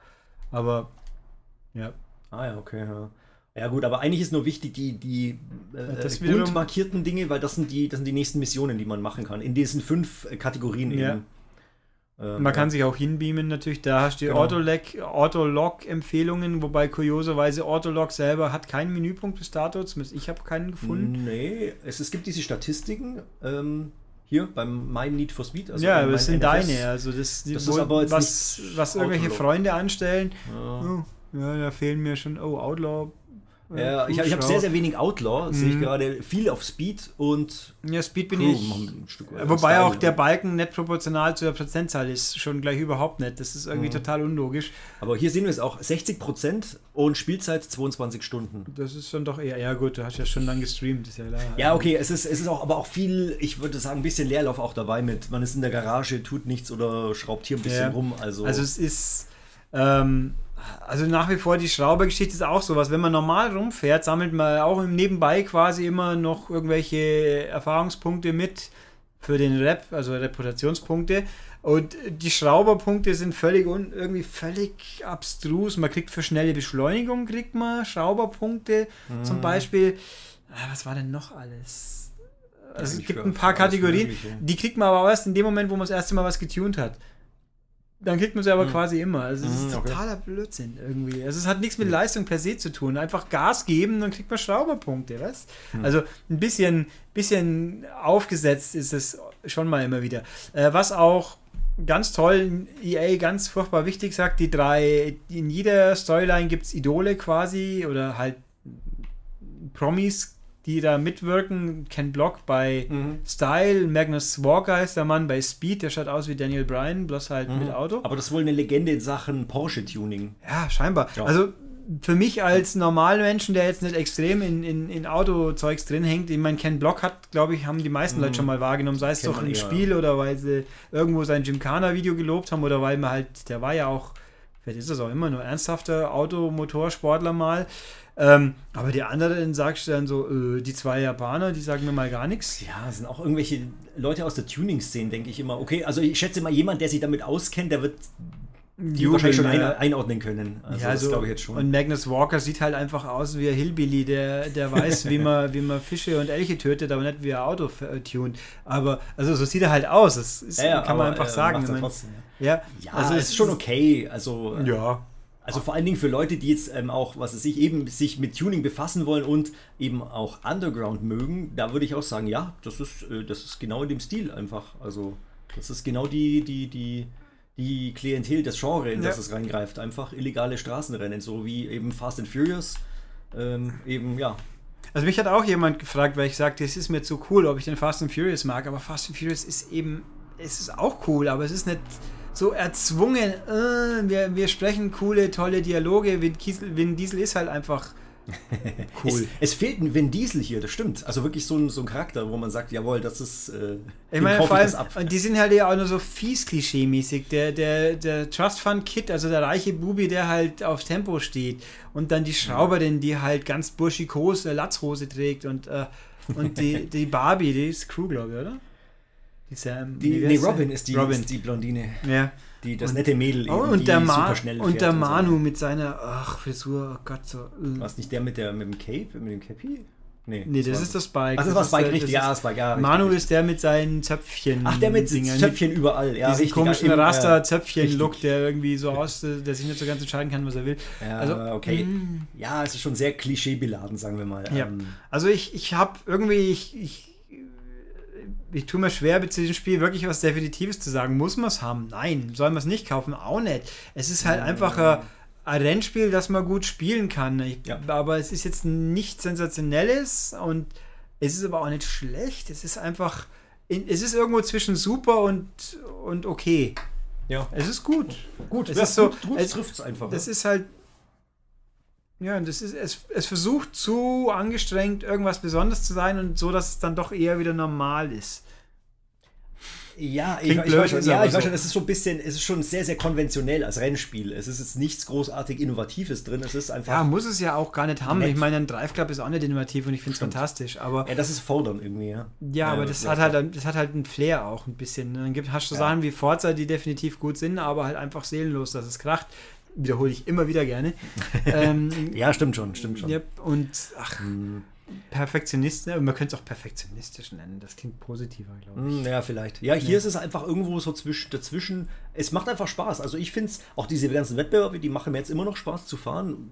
S1: Aber ja.
S2: Ah ja, okay. Ja. Ja gut, aber eigentlich ist nur wichtig die, die äh,
S1: das
S2: bunt markierten Dinge, weil das sind, die, das sind die nächsten Missionen, die man machen kann. In diesen fünf äh, Kategorien
S1: Ja.
S2: eben. Ähm,
S1: Man kann sich auch hinbeamen natürlich. Da hast du
S2: Genau.
S1: Autolog- Autolog-Empfehlungen, wobei kurioserweise Autolog selber hat keinen Menüpunkt bis dato. Zumindest ich habe keinen gefunden.
S2: Nee, es, es gibt diese Statistiken ähm, hier beim My Need for Speed. also
S1: ja, aber es sind
S2: NFS.
S1: deine. Also das,
S2: Das
S1: wo,
S2: ist aber jetzt
S1: was, was irgendwelche
S2: Autolog.
S1: Freunde anstellen.
S2: Ja.
S1: Oh, ja, da fehlen mir schon. Oh, Outlaw.
S2: Ja, ich, habe sehr, sehr wenig Outlaw, mhm. sehe ich gerade viel auf Speed und.
S1: Ja, Speed bin Crew ich. Wobei auch der Balken nicht proportional zu der Prozentzahl ist, schon gleich überhaupt nicht. Das ist irgendwie mhm. total unlogisch.
S2: Aber hier sehen wir es auch: 60 Prozent und Spielzeit 22 Stunden.
S1: Das ist schon doch eher, ja gut, du hast ja schon lange gestreamt, ist ja klar.
S2: Ja, okay, es ist, es ist auch, aber auch viel, ich würde sagen, ein bisschen Leerlauf auch dabei mit. Man ist in der Garage, tut nichts oder schraubt hier ein bisschen ja. rum. Also,
S1: also es ist. Ähm, also nach wie vor die Schraubergeschichte ist auch sowas. Wenn man normal rumfährt, sammelt man auch im Nebenbei quasi immer noch irgendwelche Erfahrungspunkte mit für den Rap, also Reputationspunkte. Und die Schrauberpunkte sind völlig un, irgendwie völlig abstrus. Man kriegt für schnelle Beschleunigung kriegt man Schrauberpunkte mhm. zum Beispiel. Ah, was war denn noch alles? Also es gibt ein paar Kategorien, die kriegt man aber erst in dem Moment, wo man das erste Mal was getuned hat dann kriegt man sie aber mhm. quasi immer. Also es ist mhm, okay. totaler Blödsinn irgendwie. Also es hat nichts mit mhm. Leistung per se zu tun. Einfach Gas geben, dann kriegt man Schrauberpunkte, was? Mhm. Also ein bisschen, bisschen aufgesetzt ist es schon mal immer wieder. Äh, was auch ganz toll, EA ganz furchtbar wichtig sagt, die drei, in jeder Storyline gibt es Idole quasi oder halt Promis die da mitwirken. Ken Block bei mhm. Style, Magnus Walker ist der Mann bei Speed, der schaut aus wie Daniel Bryan, bloß halt mhm. mit Auto.
S2: Aber das ist wohl eine Legende in Sachen Porsche-Tuning.
S1: Ja, scheinbar. Ja. Also für mich als normaler Menschen, der jetzt nicht extrem in, in, in Autozeugs drin hängt, ich meine, Ken Block hat, glaube ich, haben die meisten mhm. Leute schon mal wahrgenommen, sei es doch ein Spiel ja. oder weil sie irgendwo sein Gymkhana-Video gelobt haben oder weil man halt, der war ja auch, vielleicht ist das auch immer nur ernsthafter Automotorsportler mal. Ähm, aber die anderen sagst du dann so, äh, die zwei Japaner, die sagen mir mal gar nichts.
S2: Ja, sind auch irgendwelche Leute aus der Tuning-Szene, denke ich immer. Okay, also ich schätze mal, jemand, der sich damit auskennt, der wird die Jubeln, wahrscheinlich schon ein, einordnen können.
S1: Also, ja, also, glaube ich jetzt schon. Und Magnus Walker sieht halt einfach aus wie ein Hillbilly, der, der weiß, wie man, wie man Fische und Elche tötet, aber nicht wie er Auto tunt. Aber also so sieht er halt aus. Das ist, ja, kann man einfach sagen.
S2: Trotzdem, ja. ja, also es ist schon okay. Also
S1: ja.
S2: Also vor allen Dingen für Leute, die jetzt ähm, auch, was es sich eben sich mit Tuning befassen wollen und eben auch Underground mögen, da würde ich auch sagen, ja, das ist, äh, das ist genau in dem Stil einfach. Also das ist genau die, die, die, die Klientel, das Genre, in das es reingreift. Einfach illegale Straßenrennen, so wie eben Fast and Furious. Ähm, eben, ja.
S1: Also mich hat auch jemand gefragt, weil ich sagte, es ist mir zu cool, ob ich den Fast and Furious mag, aber Fast and Furious ist eben, es ist auch cool, aber es ist nicht so erzwungen, äh, wir, wir sprechen coole, tolle Dialoge. Vin, Kiesel, Vin Diesel ist halt einfach
S2: cool. Es, es, fehlt ein Vin Diesel hier, das stimmt. Also wirklich so ein, so ein Charakter, wo man sagt, jawohl, das ist. Äh,
S1: ich meine, vor allem, die sind halt ja auch nur so fies klischee-mäßig. Der, der, der Trust Fund Kid, also der reiche Bubi, der halt auf Tempo steht. Und dann die Schrauberin, die halt ganz burschikos Latzhose trägt. Und, äh, und die, die Barbie, die ist Crew, glaube ich, oder?
S2: Die Sam. Die, nee, Robin ist die, Robin. Ist die Blondine.
S1: Ja.
S2: Die, das und, nette Mädel,
S1: oh, und der super schnell Und der Manu so. mit seiner ach, Frisur, oh Gott, so.
S2: Uh. War es nicht der mit, der mit dem Cape, mit dem Cappy?
S1: Nee, nee das, das ist das Spike.
S2: Ach, das, das war Spike, richtig, ja, Spike, ja.
S1: Manu richtig. ist der mit seinen Zöpfchen.
S2: Ach, der mit Dingern. Zöpfchen überall,
S1: ja. Diesen komischen Raster-Zöpfchen-Look, der irgendwie so aus, der sich nicht so ganz entscheiden kann, was er will.
S2: Ja, also, okay. Mm. Ja, es ist schon sehr klischeebeladen, sagen wir mal.
S1: Ja. Ähm. Also ich, ich habe irgendwie, ich, ich ich tue mir schwer, zu diesem Spiel wirklich was Definitives zu sagen. Muss man es haben? Nein. Soll man es nicht kaufen? Auch nicht. Es ist halt einfach ein, Rennspiel, das man gut spielen kann. Ich, ja. Aber es ist jetzt nichts Sensationelles und es ist aber auch nicht schlecht. Es ist einfach, es ist irgendwo zwischen super und, und okay.
S2: Ja.
S1: Es ist gut.
S2: Gut,
S1: es ist so, gut,
S2: gut trifft es einfach.
S1: Das ist halt ja, und das ist, es, es versucht zu angestrengt, irgendwas Besonderes zu sein und so, dass es dann doch eher wieder normal ist.
S2: Ja, ich, ich, weiß schon, ja, ich weiß schon, es ist so ein bisschen, es ist schon sehr, sehr konventionell als Rennspiel. Es ist jetzt nichts großartig Innovatives drin. Es ist einfach.
S1: Ja, muss es ja auch gar nicht haben. Nett. Ich meine, ein Drive Club ist auch nicht innovativ und ich finde es fantastisch. Aber
S2: ja, das ist fordern irgendwie, ja.
S1: Ja, aber das, hat halt, das hat halt einen Flair auch ein bisschen. Dann gibt, hast du ja. Sachen wie Forza, die definitiv gut sind, aber halt einfach seelenlos, dass es kracht wiederhole ich immer wieder gerne.
S2: ähm, ja, stimmt schon, stimmt schon.
S1: Yep, und ach, hm. Perfektionist, man könnte es auch perfektionistisch nennen, das klingt positiver, glaube ich.
S2: Hm, ja, vielleicht. Ja, hier ja. ist es einfach irgendwo so zwisch, dazwischen. Es macht einfach Spaß. Also ich finde es, auch diese ganzen Wettbewerbe, die machen mir jetzt immer noch Spaß zu fahren.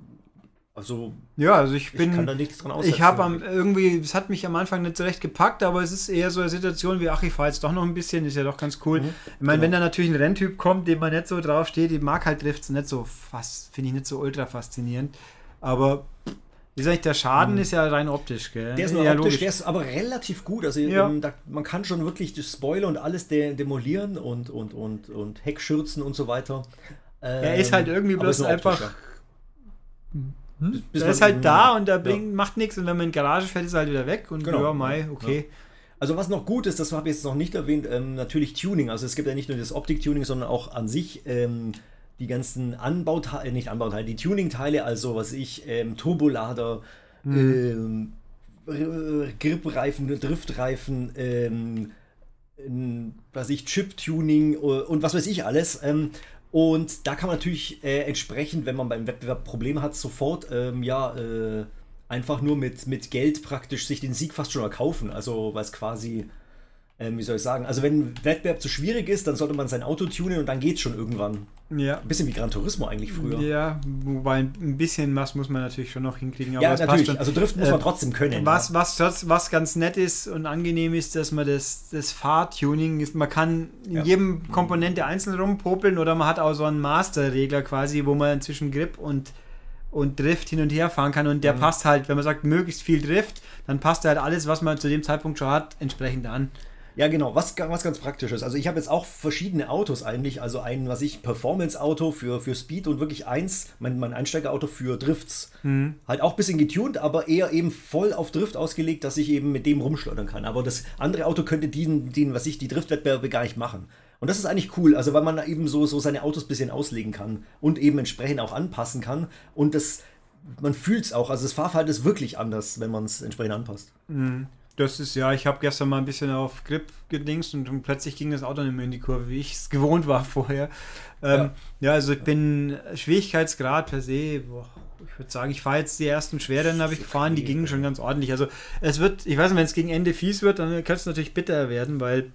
S2: Also,
S1: ja, also ich bin.
S2: Ich kann da nichts dran aussetzen.
S1: Ich habe irgendwie, es hat mich am Anfang nicht so recht gepackt, aber es ist eher so eine Situation wie, ach, ich fahre jetzt doch noch ein bisschen, ist ja doch ganz cool. Mhm, ich meine, genau. wenn da natürlich ein Renntyp kommt, dem man nicht so drauf steht, die mag halt Drifts nicht so fast, finde ich nicht so ultra faszinierend. Aber Wie sag ich, der Schaden ist ja rein optisch, gell?
S2: Der ist nur
S1: ja,
S2: optisch,
S1: logisch.
S2: der ist aber relativ gut. Also
S1: Ja.
S2: ähm, da, man kann schon wirklich das Spoiler und alles de demolieren und, und, und, und Heckschürzen und so weiter.
S1: Er ist halt irgendwie bloß
S2: nur optisch,
S1: einfach-
S2: ja.
S1: Hm?
S2: bis
S1: Der ist halt da und der
S2: ja.
S1: macht nichts und wenn man in die Garage fährt, ist er halt wieder weg und
S2: Genau.
S1: ja, Mai, okay.
S2: Also was noch gut ist, das habe ich jetzt noch nicht erwähnt, ähm, natürlich Tuning. Also es gibt ja nicht nur das Optik-Tuning, sondern auch an sich ähm, die ganzen Anbauteile, äh, nicht Anbauteile, die Tuning-Teile, also was ich, ähm, Turbolader, ähm, R- Gripreifen, Driftreifen, ähm, ähm, was ich, Chip-Tuning äh, und was weiß ich alles. Und da kann man natürlich äh, entsprechend, wenn man beim Wettbewerb Probleme hat, sofort ähm, ja äh, einfach nur mit, mit Geld praktisch sich den Sieg fast schon erkaufen. Also was quasi, ähm, wie soll ich sagen, also wenn ein Wettbewerb zu schwierig ist, dann sollte man sein Auto tunen und dann geht's schon irgendwann.
S1: Ja.
S2: Ein bisschen wie Gran Turismo eigentlich früher.
S1: Ja, wobei ein bisschen was muss man natürlich schon noch hinkriegen.
S2: Ja,
S1: es
S2: natürlich.
S1: schon.
S2: Also Drift muss
S1: Äh,
S2: man trotzdem können.
S1: Was, was, was, ganz nett ist und angenehm ist, dass man das, das Fahrtuning, ist, man kann in
S2: Ja.
S1: jedem Komponente einzeln rumpopeln oder man hat auch so einen Master-Regler quasi, wo man zwischen Grip und, und Drift hin und her fahren kann und
S2: Mhm.
S1: der passt halt, wenn man sagt, möglichst viel Drift, dann passt halt alles, was man zu dem Zeitpunkt schon hat, entsprechend an.
S2: Ja, genau, was, was ganz praktisch ist. Also ich habe jetzt auch verschiedene Autos eigentlich. Also ein, was ich, Performance-Auto für, für Speed und wirklich eins, mein, mein Einsteigerauto für Drifts. Halt auch ein bisschen getuned, aber eher eben voll auf Drift ausgelegt, dass ich eben mit dem rumschleudern kann. Aber das andere Auto könnte den, den was ich, die Driftwettbewerbe gar nicht machen. Und das ist eigentlich cool, also weil man da eben so, so seine Autos ein bisschen auslegen kann und eben entsprechend auch anpassen kann. Und das, man fühlt es auch. Also das Fahrverhalten ist wirklich anders, wenn man es entsprechend anpasst.
S1: Das ist ja, ich habe gestern mal ein bisschen auf Grip gedingst und, und plötzlich ging das Auto nicht mehr in die Kurve, wie ich es gewohnt war vorher. Ähm, ja. also ich bin Schwierigkeitsgrad per se, boah, ich würde sagen, ich fahre jetzt die ersten Schweren, habe ich gefahren, die gingen schon ganz ordentlich. Also es wird, ich weiß nicht, wenn es gegen Ende fies wird, dann könnte es natürlich bitter werden, weil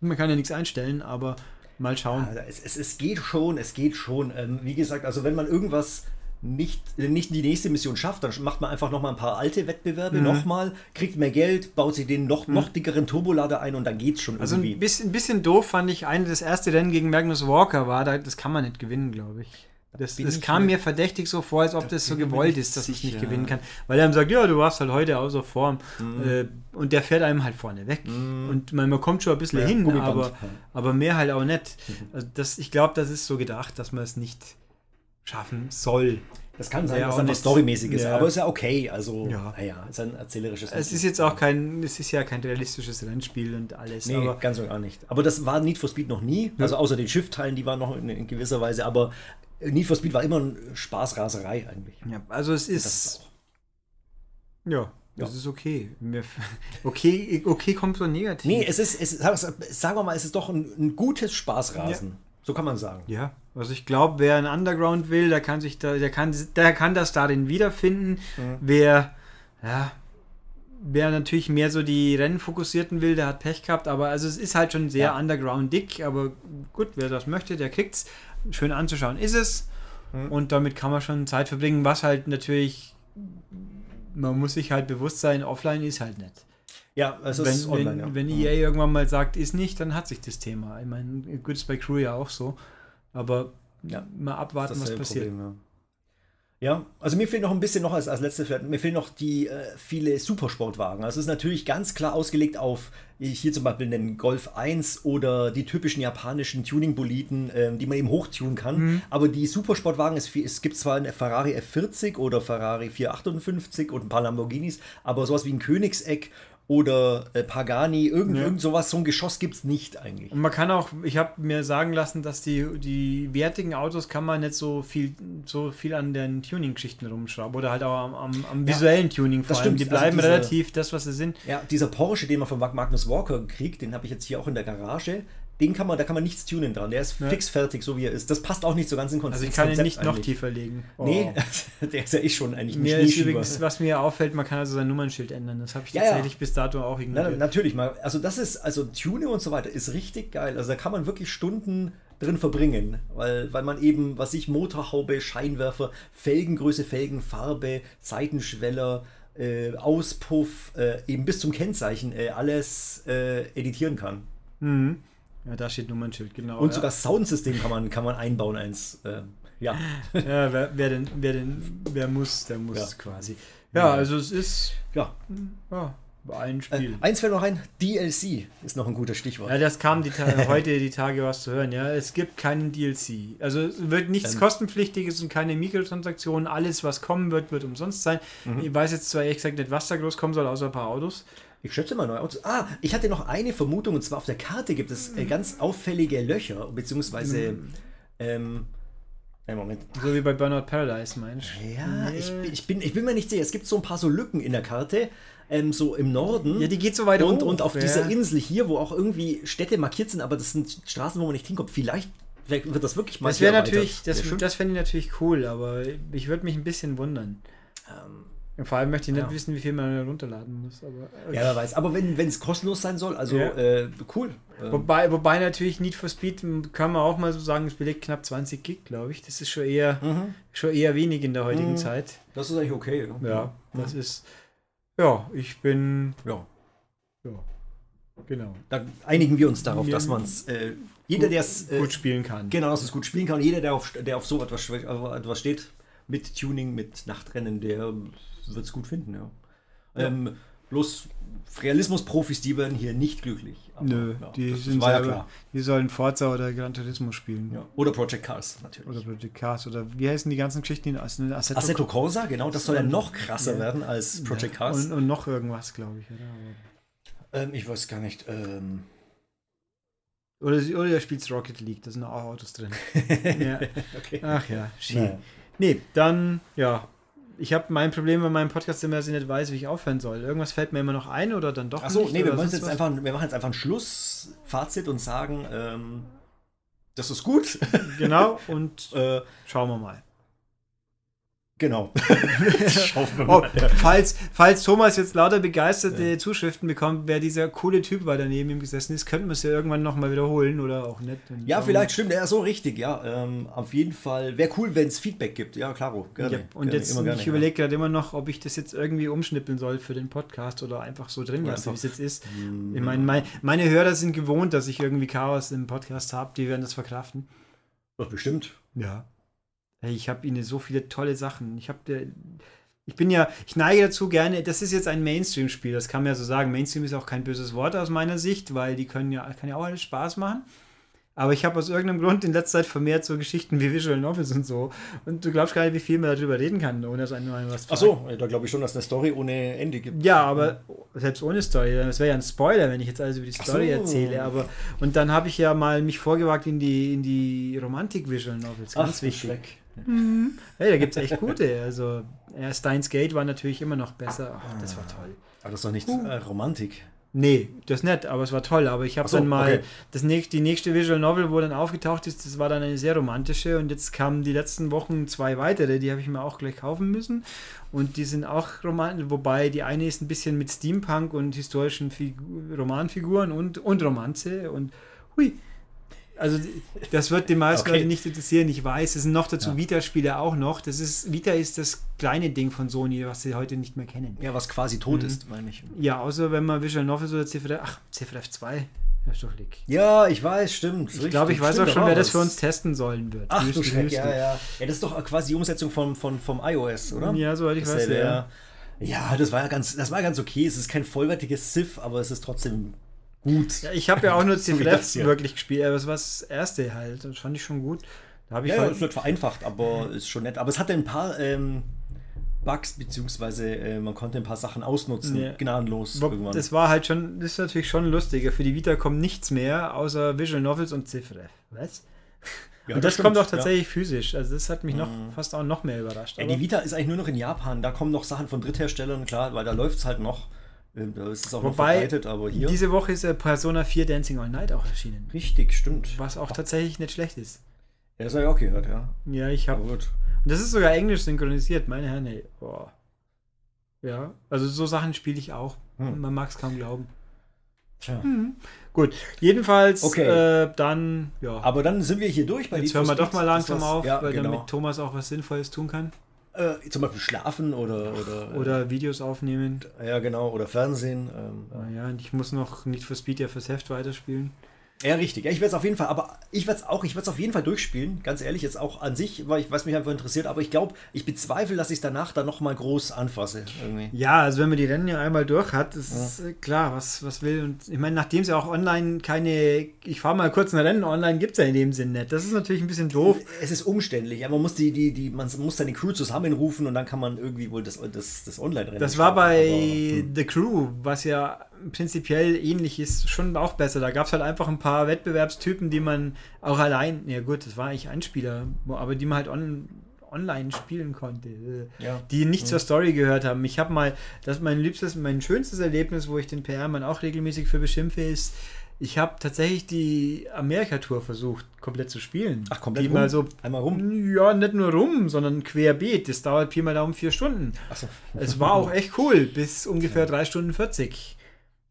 S1: man kann ja nichts einstellen, aber mal schauen.
S2: Also es, es, es geht schon, es geht schon. Ähm, wie gesagt, also wenn man irgendwas nicht, nicht die nächste Mission schafft, dann macht man einfach nochmal ein paar alte Wettbewerbe,
S1: Mhm.
S2: nochmal, kriegt mehr Geld, baut sich den noch, noch dickeren Turbolader ein und dann geht's schon
S1: Also
S2: irgendwie.
S1: ein bisschen, ein bisschen doof fand ich, ein, das erste Rennen gegen Magnus Walker war, da, das kann man nicht gewinnen, glaube ich. Das, das kam
S2: mir-
S1: verdächtig so vor, als ob das so gewollt ist, dass ich nicht gewinnen kann. Weil er ihm sagt, ja, du warst halt heute außer Form.
S2: Mhm.
S1: Äh, und der fährt einem halt vorne weg. Und man, man kommt schon ein bisschen
S2: Ja,
S1: hin, aber, aber mehr halt auch nicht. Also das, ich glaube, das ist so gedacht, dass man es nicht schaffen soll.
S2: Das kann sein,
S1: Ja,
S2: dass
S1: auch
S2: einfach storymäßig ist,
S1: ja.
S2: aber ist ja okay. Also,
S1: Ja.
S2: naja, ist ein erzählerisches
S1: Es ist jetzt auch kein, es ist ja kein realistisches Rennspiel und alles.
S2: Nee,
S1: aber
S2: ganz und gar nicht. Aber das war Need for Speed noch nie. Also außer den Schiff-Teilen, die waren noch in, in gewisser Weise. Aber Need for Speed war immer ein Spaßraserei eigentlich.
S1: ja, also es ist.
S2: ist auch.
S1: Ja, das
S2: Ja.
S1: ist okay. Okay, okay kommt so negativ.
S2: Nee, es ist, es, sag- sagen wir mal, es ist doch ein, ein gutes Spaßrasen. So kann man sagen.
S1: ja, also ich glaube, wer ein Underground will, der kann sich da, der kann, der kann das darin wiederfinden. Wer, ja, wer natürlich mehr so die Rennen fokussierten will, der hat Pech gehabt, aber also es ist halt schon sehr
S2: Ja.
S1: Underground dick, aber gut, wer das möchte, der kriegt's. Schön anzuschauen ist es. Und damit kann man schon Zeit verbringen, was halt natürlich, man muss sich halt bewusst sein, offline ist halt nicht.
S2: Ja, es
S1: wenn,
S2: ist online.
S1: wenn,
S2: ja.
S1: wenn EA irgendwann mal sagt, ist nicht, dann hat sich das Thema. Ich meine, ist bei Crew ja auch so. Aber
S2: Ja,
S1: mal abwarten, was passiert.
S2: Problem, ja. Ja, also mir fehlt noch ein bisschen noch als, als letztes, mir fehlen noch die äh, viele Supersportwagen. Also es ist natürlich ganz klar ausgelegt auf, hier zum Beispiel den Golf 1 oder die typischen japanischen Tuning-Boliden, ähm, die man eben hochtunen kann.
S1: Mhm.
S2: Aber die Supersportwagen, es, es gibt zwar eine Ferrari F40 oder Ferrari 458 und ein paar Lamborghinis, aber sowas wie ein Königseck oder äh, Pagani, irgend,
S1: Ja.
S2: irgend sowas, so ein Geschoss gibt es nicht eigentlich.
S1: Und man kann auch, ich habe mir sagen lassen, dass die, die wertigen Autos kann man nicht so viel, so viel an den Tuning-Geschichten rumschrauben oder halt auch am, am, am
S2: Ja,
S1: visuellen Tuning vor
S2: das
S1: allem.
S2: stimmt.
S1: Die
S2: Also
S1: bleiben
S2: diese-
S1: relativ das, was sie sind.
S2: Ja, dieser Porsche, den man von Magnus Walker kriegt, den habe ich jetzt hier auch in der Garage. Den kann man, da kann man nichts tunen dran. Der ist
S1: Ja.
S2: fix fertig, so wie er ist. Das passt auch nicht so ganz in Konzept.
S1: Also ich kann ihn nicht noch
S2: eigentlich.
S1: tiefer legen.
S2: Nee, der ist ja eh schon eigentlich ein
S1: Mir ist übrigens, was mir auffällt, man kann also sein Nummernschild ändern. Das habe ich
S2: Ja, ja.
S1: tatsächlich bis dato auch
S2: Na,
S1: ignoriert.
S2: natürlich mal. Also das ist, also Tune und so weiter ist richtig geil. Also da kann man wirklich Stunden drin verbringen, weil, weil man eben, was ich, Motorhaube, Scheinwerfer, Felgengröße, Felgenfarbe, Seitenschweller, äh, Auspuff, äh, eben bis zum Kennzeichen äh, alles äh, editieren kann.
S1: Mhm. Ja, da steht Nummernschild, genau.
S2: Und
S1: ja.
S2: sogar Soundsystem kann man, kann man einbauen, eins. Äh, Ja.
S1: Ja, wer, wer denn, wer denn, wer muss, der muss
S2: Ja.
S1: quasi. Ja,
S2: Ja.
S1: also es ist
S2: ja.
S1: ja, ein
S2: Äh,
S1: Spiel.
S2: eins fällt noch ein, DLC ist noch ein gutes Stichwort.
S1: Ja, das kam die heute die Tage was zu hören. Ja, es gibt keinen DLC. Also es wird nichts
S2: Ähm.
S1: kostenpflichtiges und keine Mikrotransaktionen. Alles, was kommen wird, wird umsonst sein.
S2: Mhm.
S1: Ich weiß jetzt zwar ehrlich gesagt nicht, was da groß kommen soll, außer ein paar Autos.
S2: Ich schätze mal neue Autos. Ah, ich hatte noch eine Vermutung und zwar auf der Karte gibt es äh, ganz auffällige Löcher, beziehungsweise. Ähm, einen Moment.
S1: So wie bei Burnout Paradise, meinst du?
S2: Ja, ich, bin- ich, bin, ich bin mir nicht sicher. Es gibt so ein paar so Lücken in der Karte, ähm, so im Norden.
S1: Ja, die geht so weit
S2: und,
S1: hoch.
S2: und auf
S1: ja.
S2: dieser Insel hier, wo auch irgendwie Städte markiert sind, aber das sind Straßen, wo man nicht hinkommt. Vielleicht, wird das wirklich mal
S1: Das wäre natürlich, das,
S2: schön.
S1: das fände ich natürlich cool, aber ich würde mich ein bisschen wundern. Und vor allem möchte ich nicht
S2: ja.
S1: wissen, wie viel man runterladen muss. Aber
S2: Ja, wer weiß. Aber wenn es kostenlos sein soll, also
S1: Ja.
S2: äh, cool. Ähm,
S1: Wobei, wobei natürlich Need for Speed kann man auch mal so sagen, es belegt knapp 20 Gig, glaube ich. Das ist schon eher,
S2: mhm.
S1: schon eher wenig in der heutigen
S2: Mhm.
S1: Zeit.
S2: Das ist eigentlich okay.
S1: Ja, das ist. Ja, ich bin.
S2: ja.
S1: Ja, genau.
S2: Da einigen wir uns darauf,
S1: Ja.
S2: dass man es. Äh, jeder, der es. Äh,
S1: Gut spielen kann.
S2: Genau, dass es gut spielen kann. Jeder, der auf, der auf so etwas, etwas steht, mit Tuning, mit Nachtrennen, der wird es gut finden, ja. Ähm, bloß Realismus-Profis, die werden hier nicht glücklich.
S1: Nö,
S2: ja,
S1: die sind
S2: war ja
S1: selber,
S2: klar.
S1: die sollen Forza oder Gran Turismo spielen.
S2: Ja. Oder Project Cars, natürlich.
S1: Oder Project Cars oder wie heißen die ganzen Geschichten? Assetto, Assetto,
S2: Assetto Corsa, genau, das soll ja noch krasser
S1: Ja.
S2: werden als Project Cars.
S1: Und, und noch irgendwas, glaube ich. Oder,
S2: ähm, ich weiß gar nicht. Ähm,
S1: oder, oder der spielt Rocket League, da sind auch Autos drin. ja.
S2: okay.
S1: Ach ja, Ski. Nee, dann, ja. Ich habe mein Problem bei meinem Podcast immer, dass ich nicht weiß, wie ich aufhören soll. Irgendwas fällt mir immer noch ein oder dann doch
S2: Achso,
S1: nicht.
S2: nee, wir, machen jetzt
S1: was.
S2: einfach, wir machen jetzt einfach ein Schlussfazit und sagen, ähm, das ist gut.
S1: Genau, und
S2: äh,
S1: schauen wir mal.
S2: Genau.
S1: Oh.
S2: Ja.
S1: falls, falls Thomas jetzt lauter begeisterte Zuschriften bekommt, wer dieser coole Typ war, der neben ihm gesessen ist, könnten wir es ja irgendwann nochmal wiederholen oder auch nicht.
S2: Ja, vielleicht stimmt, ja, so richtig, ja. Ähm, auf jeden Fall. Wäre cool, wenn es Feedback gibt. Ja, klaro. Gerne.
S1: Ja, und
S2: gerne,
S1: jetzt,
S2: immer gerne,
S1: ich überlege gerade immer noch, ob ich das jetzt irgendwie umschnippeln soll für den Podcast oder einfach so drin
S2: Ja,
S1: lasse, wie es jetzt ist.
S2: Mm.
S1: Ich meine, mein, meine Hörer sind gewohnt, dass ich irgendwie Chaos im Podcast habe, die werden das verkraften.
S2: Ja, bestimmt.
S1: Ja. Hey, ich habe ihnen so viele tolle Sachen. Ich habe ich bin ja, ich neige dazu gerne, das ist jetzt ein Mainstream-Spiel, das kann man ja so sagen. Mainstream ist auch kein böses Wort aus meiner Sicht, weil die können ja, kann ja auch alles Spaß machen. Aber ich habe aus irgendeinem Grund in letzter Zeit vermehrt so Geschichten wie Visual Novels und so. Und du glaubst gar nicht, wie viel man darüber reden kann, ohne dass einem was
S2: Ach so, da glaube ich schon, dass es eine Story ohne Ende gibt.
S1: ja, aber selbst ohne Story, das wäre ja ein Spoiler, wenn ich jetzt alles über die Story
S2: so.
S1: erzähle. Aber und dann habe ich ja mal mich vorgewagt in die in die Romantik Visual Novels, ganz
S2: Ach,
S1: wichtig.
S2: Schreck.
S1: Hey, da gibt es echt gute. Also ja, Steins Gate war natürlich immer noch besser. Ach, das war toll.
S2: Aber das ist doch nicht
S1: Uh.
S2: äh, Romantik.
S1: Nee, das nicht, aber es war toll. Aber ich habe
S2: so,
S1: dann mal
S2: okay.
S1: das nächste, die nächste Visual Novel, wo dann aufgetaucht ist, das war dann eine sehr romantische. Und jetzt kamen die letzten Wochen zwei weitere, die habe ich mir auch gleich kaufen müssen. Und die sind auch romantisch, wobei die eine ist ein bisschen mit Steampunk und historischen Figu Romanfiguren und, und Romanze. Und hui. Also das wird die meisten
S2: Okay.
S1: Leute nicht interessieren, ich weiß. Es sind noch dazu
S2: Ja.
S1: Vita-Spiele auch noch. Das ist, Vita ist das kleine Ding von Sony, was sie heute nicht mehr kennen.
S2: Ja, was quasi tot ist, meine ich.
S1: Ja, außer wenn man Visual Novels oder CFF, ach, CFF 2, ja,
S2: ich weiß, stimmt.
S1: Ich glaube, ich weiß auch schon, wer das für uns testen sollen wird.
S2: Ach du Schreck, ja, ja. Ja, das ist doch quasi die Umsetzung von, von, vom iOS, oder?
S1: Ja, soweit ich weiß,
S2: Dasselbe,
S1: ja.
S2: Ja, das war ja ganz, das war ganz okay. Es ist kein vollwertiges Civ, aber es ist trotzdem gut.
S1: Ja, ich habe ja auch nur
S2: das hier.
S1: wirklich gespielt, aber das war das erste halt. Das fand ich schon gut. Da habe ich
S2: Ja, ja, es wird vereinfacht, aber ist schon nett. Aber es hatte ein paar ähm, Bugs, beziehungsweise äh, man konnte ein paar Sachen ausnutzen,
S1: Ja.
S2: gnadenlos
S1: Wo-
S2: irgendwann.
S1: Das war halt schon, das ist natürlich schon lustiger. Für die Vita kommt nichts mehr, außer Visual Novels und CFF. Was?
S2: Ja,
S1: und das,
S2: stimmt,
S1: kommt auch
S2: ja.
S1: tatsächlich physisch. Also das hat mich noch
S2: Mhm.
S1: fast auch noch mehr überrascht.
S2: Ja, die Vita ist eigentlich nur noch in Japan. Da kommen noch Sachen von Drittherstellern, klar, weil da läuft es halt noch. Ähm, Da ist es auch noch
S1: Wobei,
S2: verbreitet, aber hier.
S1: diese Woche ist ja Persona 4 Dancing All Night auch erschienen.
S2: Richtig, stimmt.
S1: Was auch tatsächlich nicht schlecht ist.
S2: Ja, das habe ich auch gehört, ja.
S1: Ja, ich habe. Und das ist sogar englisch synchronisiert, meine Herren, ey. Boah. Ja, also so Sachen spiele ich auch.
S2: Hm.
S1: Man mag es kaum glauben.
S2: Tja.
S1: Gut, jedenfalls
S2: Okay.
S1: äh, dann, ja.
S2: Aber dann sind wir hier durch bei
S1: Jetzt hören wir doch mal langsam auf,
S2: ja,
S1: weil
S2: genau.
S1: damit Thomas auch was Sinnvolles tun kann.
S2: Äh, zum Beispiel schlafen oder. Oder,
S1: Oder Videos aufnehmen.
S2: Äh, ja, genau. Oder Fernsehen. Ähm, ja.
S1: Und ich muss noch nicht für Speed ja fürs Heft weiterspielen.
S2: Ja, richtig. Ja, ich werde es auf jeden Fall, aber ich werde es auch, ich werde es auf jeden Fall durchspielen, ganz ehrlich, jetzt auch an sich, weil ich, was mich einfach interessiert, aber ich glaube, ich bezweifle, dass ich es danach dann nochmal groß anfasse. Irgendwie.
S1: Ja, also wenn man die Rennen ja einmal durch hat, ist ja. klar, was, was will. Und ich meine, nachdem es ja auch online keine, ich fahre mal kurz ein Rennen, online gibt es ja in dem Sinn nicht. Das ist natürlich ein bisschen doof.
S2: Es ist umständlich, ja, man muss die, die, die, man muss seine Crew zusammenrufen und dann kann man irgendwie wohl das, das, das Online-Rennen.
S1: Das war bei aber, hm. The Crew, was ja prinzipiell ähnlich ist, schon auch besser. Da gab es halt einfach ein paar Wettbewerbstypen, die man auch allein, ja gut, das war eigentlich ein Spieler, aber die man halt on, online spielen konnte, äh, ja. die nicht ja. zur Story gehört haben. Ich habe mal, das ist mein liebstes, mein schönstes Erlebnis, wo ich den PR-Mann auch regelmäßig für beschimpfe, ist, ich habe tatsächlich die Amerika-Tour versucht, komplett zu spielen.
S2: Ach, komplett
S1: die rum? Mal so, Einmal rum? Ja, nicht nur rum, sondern querbeet. Das dauert viermal Daumen vier Stunden. Ach so. Es war auch echt cool, bis ungefähr drei Stunden 40.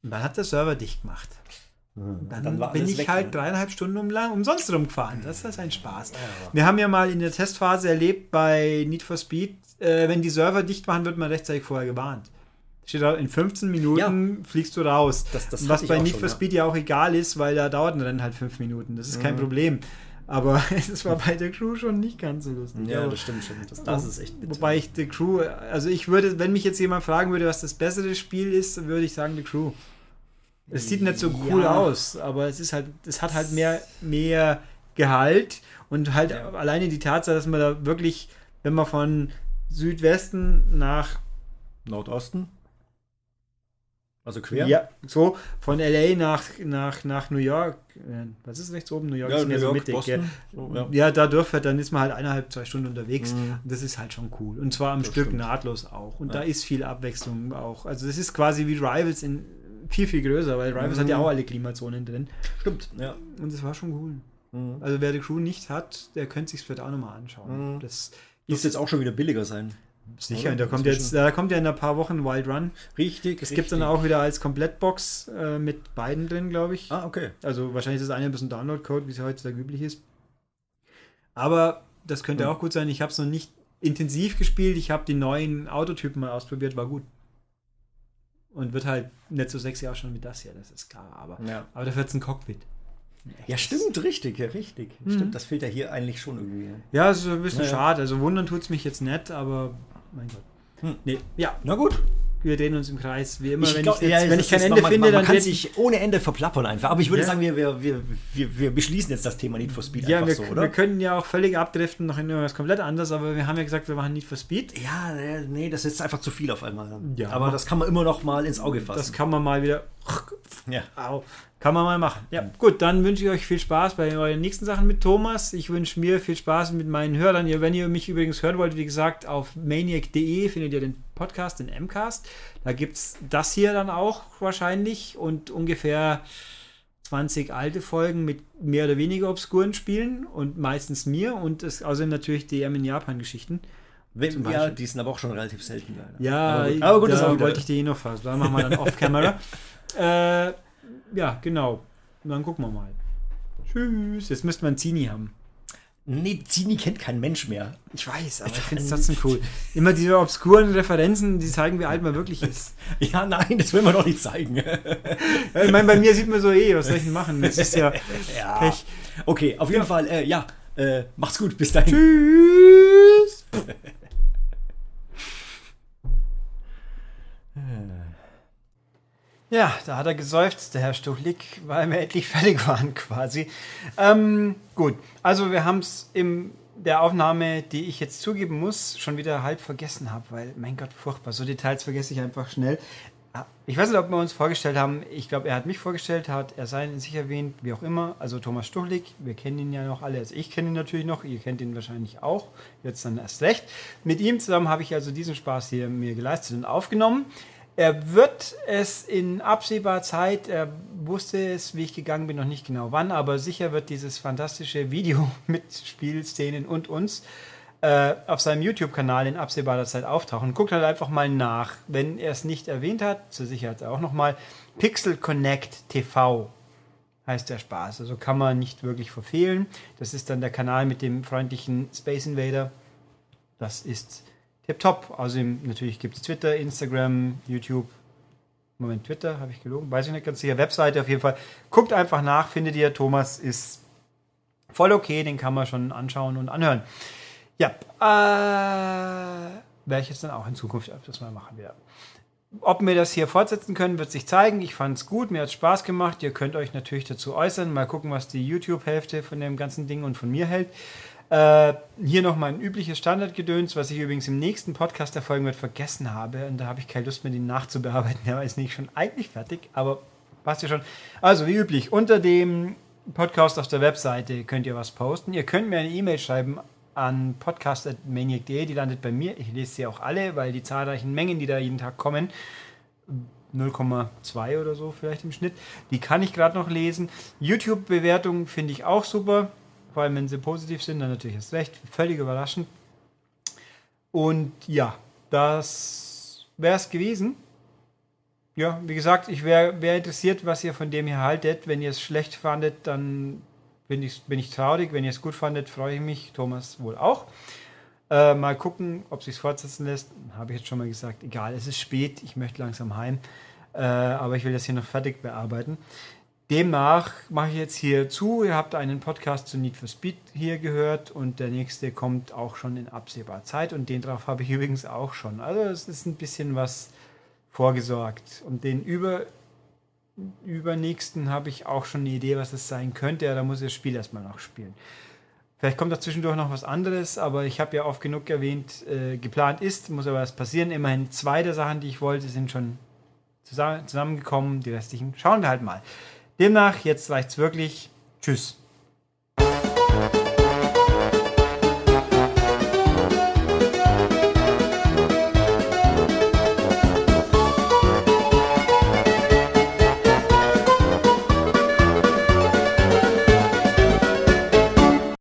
S1: Und dann hat der Server dicht gemacht. Hm. Dann, dann bin ich weg, halt dreieinhalb Stunden um lang, umsonst rumgefahren. Das ist ein Spaß. Wir haben ja mal in der Testphase erlebt bei Need for Speed, äh, wenn die Server dicht machen, wird man rechtzeitig vorher gewarnt. Steht da, in 15 Minuten ja. fliegst du raus. Das, das Was bei Need schon, for Speed ja. ja auch egal ist, weil da dauert ein Rennen halt fünf Minuten. Das ist mhm. kein Problem. Aber es war bei der Crew schon nicht ganz so lustig.
S2: Ja, das stimmt schon. Das, das ist echt
S1: bitter. Wobei ich The Crew, also ich würde, wenn mich jetzt jemand fragen würde, was das bessere Spiel ist, würde ich sagen The Crew. Es sieht nicht so cool ja. aus, aber es ist halt, es hat halt mehr, mehr Gehalt und halt ja. alleine die Tatsache, dass man da wirklich, wenn man von Südwesten nach
S2: Nordosten also quer?
S1: Ja, so von LA nach, nach, nach New York. Äh, was ist rechts oben? New York ja, ist mehr so mittig. So, ja. ja, da dürfen dann ist man halt eineinhalb, zwei Stunden unterwegs. Mhm. Und das ist halt schon cool. Und zwar am das Stück stimmt. nahtlos auch. Und ja. da ist viel Abwechslung auch. Also das ist quasi wie Rivals in viel, viel größer, weil Rivals mhm. hat ja auch alle Klimazonen drin.
S2: Stimmt, ja.
S1: Und das war schon cool. Mhm. Also wer die Crew nicht hat, der könnte sich vielleicht auch nochmal anschauen.
S2: Mhm. Das ist jetzt auch schon wieder billiger sein.
S1: Sicher, da kommt, jetzt, da kommt ja in ein paar Wochen Wild Run.
S2: Richtig.
S1: Es gibt dann auch wieder als Komplettbox äh, mit beiden drin, glaube ich.
S2: Ah, okay.
S1: Also wahrscheinlich ist das eine ein bisschen Download-Code, wie es heutzutage üblich ist. Aber das könnte mhm. auch gut sein. Ich habe es noch nicht intensiv gespielt. Ich habe die neuen Autotypen mal ausprobiert, war gut. Und wird halt nicht so sexy auch schon wie das hier, das ist klar. Aber, ja. aber dafür hat es ein Cockpit.
S2: Ja, stimmt, richtig, ja, richtig. Mhm. Stimmt, das fehlt ja hier eigentlich schon irgendwie.
S1: Ja, es ist ein bisschen ja, schade. Also wundern tut es mich jetzt nicht, aber mein Gott.
S2: Hm. Nee. Ja, na gut.
S1: Wir drehen uns im Kreis, wie immer.
S2: Ich wenn, glaub, ich, jetzt, ja, wenn ich kein Ende man, finde, man, man dann kann sich ohne Ende verplappern einfach. Aber ich würde ja. sagen, wir, wir, wir, wir, beschließen jetzt das Thema Need for Speed
S1: ja, einfach wir, so, oder? Wir können ja auch völlig abdriften noch in irgendwas komplett anderes, aber wir haben ja gesagt, wir machen Need for Speed.
S2: Ja, nee, das ist einfach zu viel auf einmal. Ja. Aber das kann man immer noch mal ins Auge fassen.
S1: Das kann man mal wieder. Ja. Au. Kann man mal machen. Ja, gut, dann wünsche ich euch viel Spaß bei euren nächsten Sachen mit Thomas. Ich wünsche mir viel Spaß mit meinen Hörern. Wenn ihr mich übrigens hören wollt, wie gesagt, auf maniac.de findet ihr den Podcast, den MCast. Da gibt es das hier dann auch wahrscheinlich und ungefähr 20 alte Folgen mit mehr oder weniger obskuren Spielen und meistens mir und es, außerdem natürlich DM in Japan-Geschichten.
S2: Ja, die sind aber auch schon relativ selten.
S1: Leider. Ja, aber gut, aber gut da wollte ich die eh noch fassen. Da machen wir dann off-camera. äh, ja, genau. Und dann gucken wir mal. Tschüss. Jetzt müsste man Zini haben.
S2: Nee, Zini kennt kein Mensch mehr.
S1: Ich weiß, aber ich finde es trotzdem cool. Immer diese obskuren Referenzen, die zeigen, wie alt man wirklich ist.
S2: ja, nein, das will man doch nicht zeigen.
S1: ich meine, bei mir sieht man so eh, was soll ich denn machen? Das ist ja,
S2: ja. Pech. Okay, auf jeden ja. Fall, äh, ja, äh, macht's gut, bis dahin.
S1: Tschüss. Ja, da hat er geseufzt, der Herr Stuchlik, weil wir endlich fertig waren quasi. Ähm, gut, also wir haben es in der Aufnahme, die ich jetzt zugeben muss, schon wieder halb vergessen habe, weil, mein Gott, furchtbar, so Details vergesse ich einfach schnell. Ich weiß nicht, ob wir uns vorgestellt haben. Ich glaube, er hat mich vorgestellt, hat er seinen sich erwähnt, wie auch immer. Also Thomas Stuchlik, wir kennen ihn ja noch alle. Also ich kenne ihn natürlich noch, ihr kennt ihn wahrscheinlich auch. Jetzt dann erst recht. Mit ihm zusammen habe ich also diesen Spaß hier mir geleistet und aufgenommen. Er wird es in absehbarer Zeit, er wusste es, wie ich gegangen bin, noch nicht genau wann, aber sicher wird dieses fantastische Video mit Spielszenen und uns äh, auf seinem YouTube-Kanal in absehbarer Zeit auftauchen. Guckt halt einfach mal nach. Wenn er es nicht erwähnt hat, zur Sicherheit auch nochmal, Pixel Connect TV heißt der Spaß. Also kann man nicht wirklich verfehlen. Das ist dann der Kanal mit dem freundlichen Space Invader. Das ist tipptopp. Außerdem natürlich gibt es Twitter, Instagram, YouTube, Moment, Twitter, habe ich gelogen, weiß ich nicht ganz sicher. Webseite auf jeden Fall. Guckt einfach nach, findet ihr. Thomas ist voll okay, den kann man schon anschauen und anhören. Ja, äh, werde ich jetzt dann auch in Zukunft öfters mal machen wieder. Ob wir das hier fortsetzen können, wird sich zeigen. Ich fand es gut, mir hat Spaß gemacht. Ihr könnt euch natürlich dazu äußern. Mal gucken, was die YouTube-Hälfte von dem ganzen Ding und von mir hält. Äh, hier noch mein übliches Standardgedöns, was ich übrigens im nächsten Podcast erfolgen wird, vergessen habe. Und da habe ich keine Lust mehr, den nachzubearbeiten. Der ist nicht schon eigentlich fertig, aber passt ja schon. Also, wie üblich, unter dem Podcast auf der Webseite könnt ihr was posten. Ihr könnt mir eine E-Mail schreiben an podcast.maniac.de. Die landet bei mir. Ich lese sie auch alle, weil die zahlreichen Mengen, die da jeden Tag kommen, 0,2 oder so vielleicht im Schnitt, die kann ich gerade noch lesen. YouTube-Bewertungen finde ich auch super. Vor allem, wenn sie positiv sind, dann natürlich ist recht. Völlig überraschend. Und ja, das wäre es gewesen. Ja, wie gesagt, ich wäre wär interessiert, was ihr von dem hier haltet. Wenn ihr es schlecht fandet, dann bin ich, bin ich traurig. Wenn ihr es gut fandet, freue ich mich. Thomas wohl auch. Äh, mal gucken, ob sich fortsetzen lässt. Habe ich jetzt schon mal gesagt. Egal, es ist spät. Ich möchte langsam heim. Äh, aber ich will das hier noch fertig bearbeiten. Demnach mache ich jetzt hier zu. Ihr habt einen Podcast zu Need for Speed hier gehört und der nächste kommt auch schon in absehbarer Zeit und den drauf habe ich übrigens auch schon. Also es ist ein bisschen was vorgesorgt. Und den über, übernächsten habe ich auch schon eine Idee, was das sein könnte. Ja, da muss ich das Spiel erstmal noch spielen. Vielleicht kommt da zwischendurch noch was anderes, aber ich habe ja oft genug erwähnt, äh, geplant ist, muss aber was passieren. Immerhin zwei der Sachen, die ich wollte, sind schon zusammengekommen. Die restlichen schauen wir halt mal. Demnach, jetzt reicht's wirklich. Tschüss.